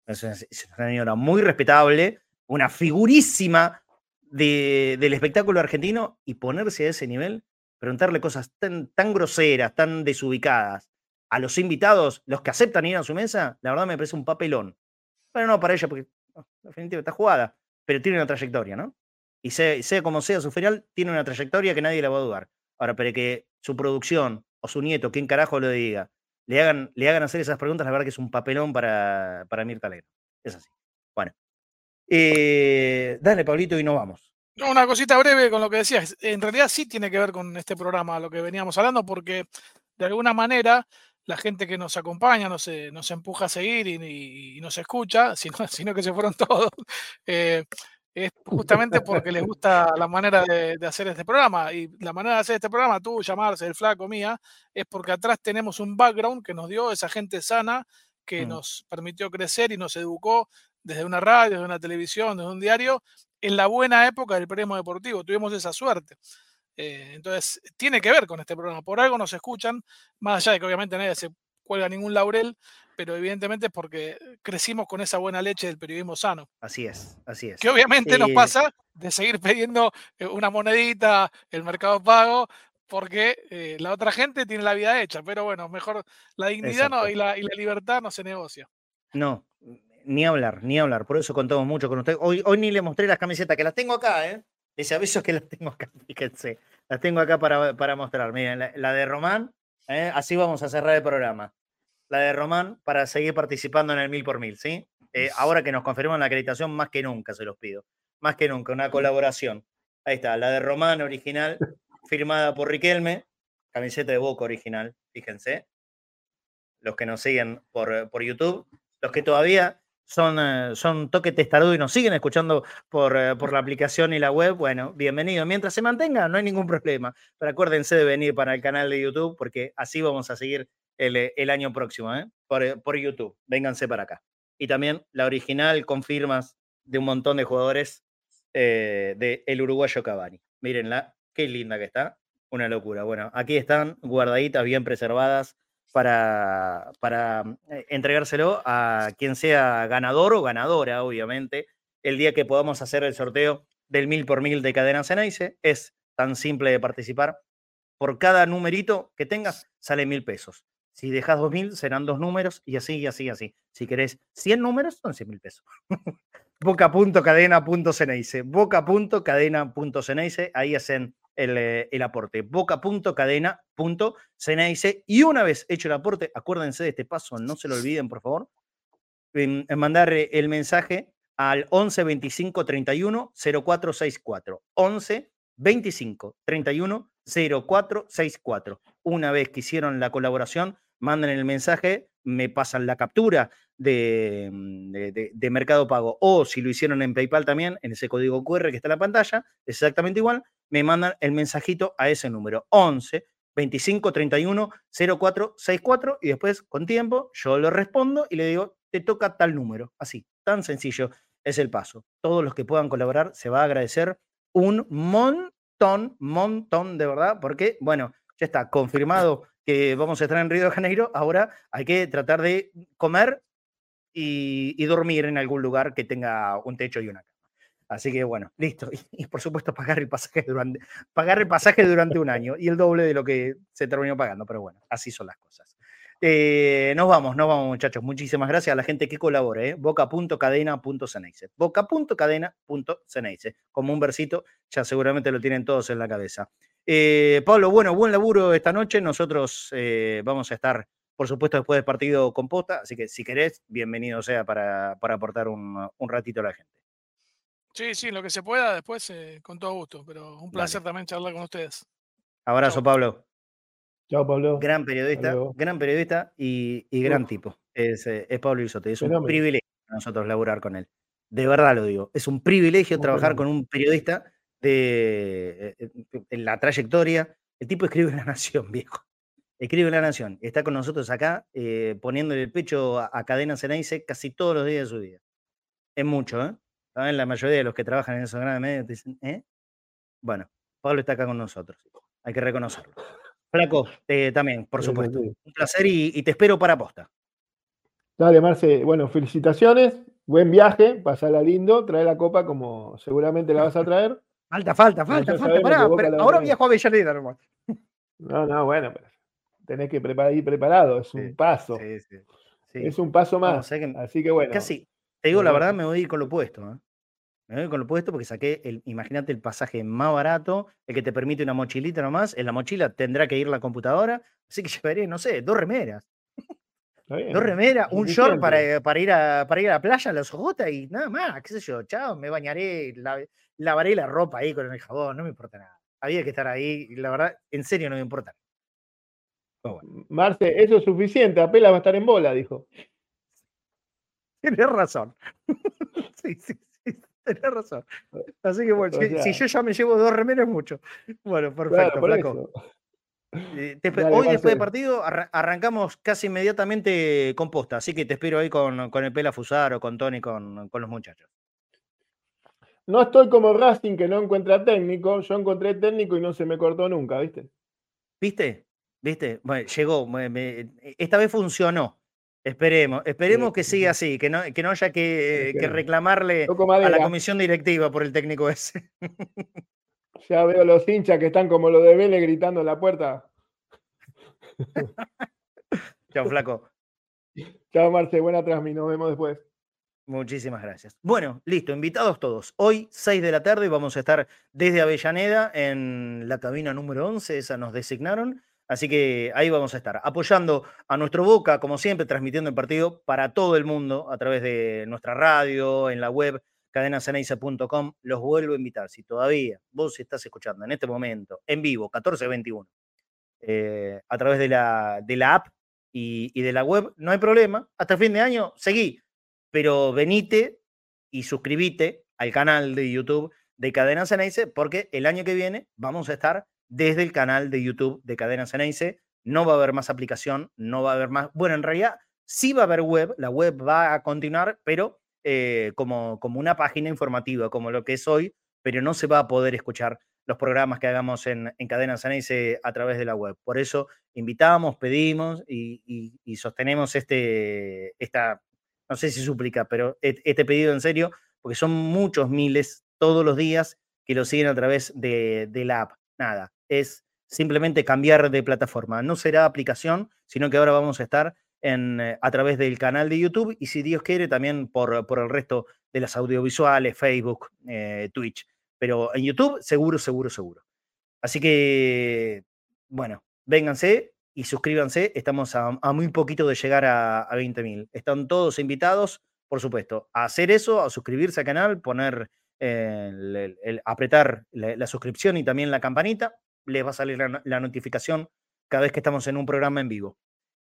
Es una señora muy respetable, una figurísima del espectáculo argentino y ponerse a ese nivel, preguntarle cosas tan, tan groseras, tan desubicadas a los invitados, los que aceptan ir a su mesa, la verdad me parece un papelón. Bueno, no para ella, porque definitivamente está jugada, pero tiene una trayectoria, ¿no? Y sea, sea como sea su ferial, tiene una trayectoria que nadie la va a dudar. Ahora, pero que su producción o su nieto, quien carajo lo diga, le hagan, le hagan hacer esas preguntas, la verdad que es un papelón para, para Mirta Legrand. Es así. Bueno, eh, dale, Pablito, y nos vamos. Una cosita breve con lo que decías. En realidad sí tiene que ver con este programa, lo que veníamos hablando, porque de alguna manera la gente que nos acompaña nos, nos empuja a seguir y, nos escucha, sino, sino, que se fueron todos. Eh, es justamente porque les gusta la manera de, hacer este programa. Y la manera de hacer este programa, tú, llamarse el flaco mía, es porque atrás tenemos un background que nos dio esa gente sana que mm. nos permitió crecer y nos educó desde una radio, desde una televisión, desde un diario, en la buena época del periodismo deportivo. Tuvimos esa suerte. Eh, entonces, tiene que ver con este programa. Por algo nos escuchan, más allá de que obviamente nadie se cuelga ningún laurel, pero evidentemente es porque crecimos con esa buena leche del periodismo sano. Así es, así es. Que obviamente nos pasa de seguir pidiendo eh, una monedita, el mercado pago, porque eh, la otra gente tiene la vida hecha, pero bueno, mejor la dignidad no, y, la, y la libertad no se negocia. No, ni hablar, ni hablar. Por eso contamos mucho con ustedes. Hoy, hoy ni le mostré las camisetas, que las tengo acá, ¿eh? Les aviso que las tengo acá, fíjense. Las tengo acá para, para mostrar. Miren, la, de Román, ¿eh? así vamos a cerrar el programa. La de Román para seguir participando en el mil por mil, ¿sí? Eh, ahora que nos confirman la acreditación, más que nunca se los pido. Más que nunca, una colaboración. Ahí está, la de Román original, firmada por Riquelme, camiseta de Boca original, fíjense. Los que nos siguen por, por YouTube, los que todavía son, eh, son toque testarudo y nos siguen escuchando por, eh, por, la aplicación y la web, bueno, bienvenido. Mientras se mantenga, no hay ningún problema. Pero acuérdense de venir para el canal de YouTube porque así vamos a seguir el, eh, el año próximo, ¿eh? por, por, YouTube. Vénganse para acá. Y también la original con firmas de un montón de jugadores eh, de el uruguayo Cavani. Mírenla, qué linda que está. Una locura. Bueno, aquí están guardaditas, bien preservadas para, para eh, entregárselo a quien sea ganador o ganadora, obviamente, el día que podamos hacer el sorteo del mil por mil de Cadena Ceneice. Es tan simple de participar. Por cada numerito que tengas, sale mil pesos. Si dejas dos mil, serán dos números y así, y así, y así. Si querés 100 números, son 100 mil pesos. boca.cadena.ceneice. Boca.cadena.ceneice. Ahí hacen eh, el, aporte. Boca.cadena.ceneice. Y una vez hecho el aporte, acuérdense de este paso, no se lo olviden, por favor, en, mandar eh, el mensaje al 11 25 31 0464. 11 25 31 0464. Una vez que hicieron la colaboración, mandan el mensaje, me pasan la captura de, mm, de, Mercado Pago. O si lo hicieron en PayPal también, en ese código QR que está en la pantalla, es exactamente igual, me mandan el mensajito a ese número, 11 25 31 04 64 y después con tiempo yo lo respondo y le digo, te toca tal número. Así, tan sencillo es el paso. Todos los que puedan colaborar se va a agradecer un montón, montón de verdad, porque, bueno, ya está confirmado que vamos a estar en Río de Janeiro. Ahora hay que tratar de comer y, dormir en algún lugar que tenga un techo y una cama. Así que bueno, listo. Y, por supuesto pagar el pasaje durante pagar el pasaje durante un año y el doble de lo que se terminó pagando, pero bueno, así son las cosas. Eh, nos vamos, nos vamos, muchachos. Muchísimas gracias a la gente que colabore. ¿eh? Boca.cadena.ceneice. Boca.cadena.ceneice. Como un versito, ya seguramente lo tienen todos en la cabeza. Eh, Pablo, bueno, buen laburo esta noche. Nosotros eh, vamos a estar, por supuesto, después del partido con posta. Así que si querés, bienvenido sea para, aportar un, ratito a la gente. Sí, sí, lo que se pueda después, con todo gusto. Pero un placer también charlar con ustedes. Abrazo, Pablo. Chao, Pablo. Gran periodista, gran periodista y, gran tipo. Es, eh, es, Pablo Isote. Es un privilegio para nosotros laburar con él. De verdad lo digo. Es un privilegio trabajar con un periodista de eh, eh, en la trayectoria. El tipo escribe en La Nación, viejo. Escribe en La Nación. Está con nosotros acá, poniéndole el pecho a, Cadena Ceneice casi todos los días de su vida. Es mucho, ¿eh? ¿Saben? La mayoría de los que trabajan en esos grandes medios dicen, ¿eh? Bueno, Pablo está acá con nosotros. Hay que reconocerlo. Flaco, eh, también, por supuesto. Un placer y, te espero para posta. Dale, Marce. Bueno, felicitaciones. Buen viaje. Pasala lindo. Trae la copa como seguramente la vas a traer. Falta, falta, falta, falta. ahora viajo a Avellaneda nomás. No, no, bueno, pero tenés que preparar, ir preparado. Es un paso. Sí, sí, es un paso más. Así que bueno. Casi, te digo la verdad, me voy a ir con lo opuesto. ¿eh? Me voy con lo puesto porque saqué, el, imagínate el pasaje más barato, el que te permite una mochilita nomás. En la mochila tendrá que ir la computadora, así que llevaré, no sé, dos remeras. Dos remeras, un short para, para, ir a, para ir a la playa, a las ojotas y nada más, qué sé yo, chao, me bañaré, lavaré la ropa ahí con el jabón, no me importa nada. Había que estar ahí, y la verdad, en serio no me importa. Marce, eso es suficiente, apenas va a estar en bola, dijo. Tienes razón. sí, sí. Tenés razón. Así que bueno, si, yo ya me llevo dos remeras, mucho. Bueno, perfecto, flaco. Eh, hoy, después del partido, arrancamos casi inmediatamente con posta, así que te espero ahí con, con el Pela Fusar o con Tony, con, con los muchachos. No estoy como Racing que no encuentra técnico, yo encontré técnico y no se me cortó nunca, ¿viste? ¿Viste? ¿Viste? Bueno, llegó, esta vez funcionó. Esperemos, esperemos que siga así, que no, que no haya que, reclamarle a la comisión directiva por el técnico ese. Ya veo los hinchas que están como los de Vélez gritando en la puerta. Chao, flaco. Chao, Marce, buena transmisión, nos vemos después. Muchísimas gracias. Bueno, listo, invitados todos. Hoy, 6 de la tarde, vamos a estar desde Avellaneda en la cabina número 11, esa nos designaron. Así que ahí vamos a estar, apoyando a nuestro Boca, como siempre, transmitiendo el partido para todo el mundo a través de nuestra radio, en la web cadenaceneice.com. Los vuelvo a invitar, si todavía vos estás escuchando en este momento, en vivo, 1421, eh, a través de la, de la app y, y, de la web, no hay problema. Hasta el fin de año, seguí, pero venite y suscríbete al canal de YouTube de Cadena Ceneice, porque el año que viene vamos a estar desde el canal de YouTube de Cadena Ceneice. No va a haber más aplicación, no va a haber más. Bueno, en realidad sí va a haber web, la web va a continuar, pero eh, como, como una página informativa, como lo que es hoy, pero no se va a poder escuchar los programas que hagamos en, en Cadena Ceneice a través de la web. Por eso invitamos, pedimos y, sostenemos este, esta, no sé si súplica, pero este pedido en serio, porque son muchos miles todos los días que lo siguen a través de, la app. Nada, es simplemente cambiar de plataforma. No será aplicación, sino que ahora vamos a estar eh, a través del canal de YouTube y si Dios quiere también por, por el resto de las audiovisuales, Facebook, eh, Twitch. Pero en YouTube seguro, seguro, seguro. Así que, bueno, vénganse y suscríbanse. Estamos a, muy poquito de llegar a, a 20.000. Están todos invitados, por supuesto, a hacer eso, a suscribirse al canal, poner eh, el, apretar la, suscripción y también la campanita. Les va a salir la, notificación cada vez que estamos en un programa en vivo.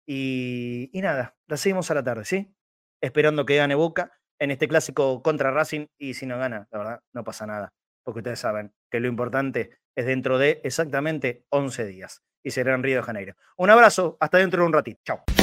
Y, y, nada, la seguimos a la tarde, ¿sí? Esperando que gane Boca en este clásico contra Racing y si no gana, la verdad, no pasa nada, porque ustedes saben que lo importante es dentro de exactamente 11 días y será en Río de Janeiro. Un abrazo, hasta dentro de un ratito. Chao.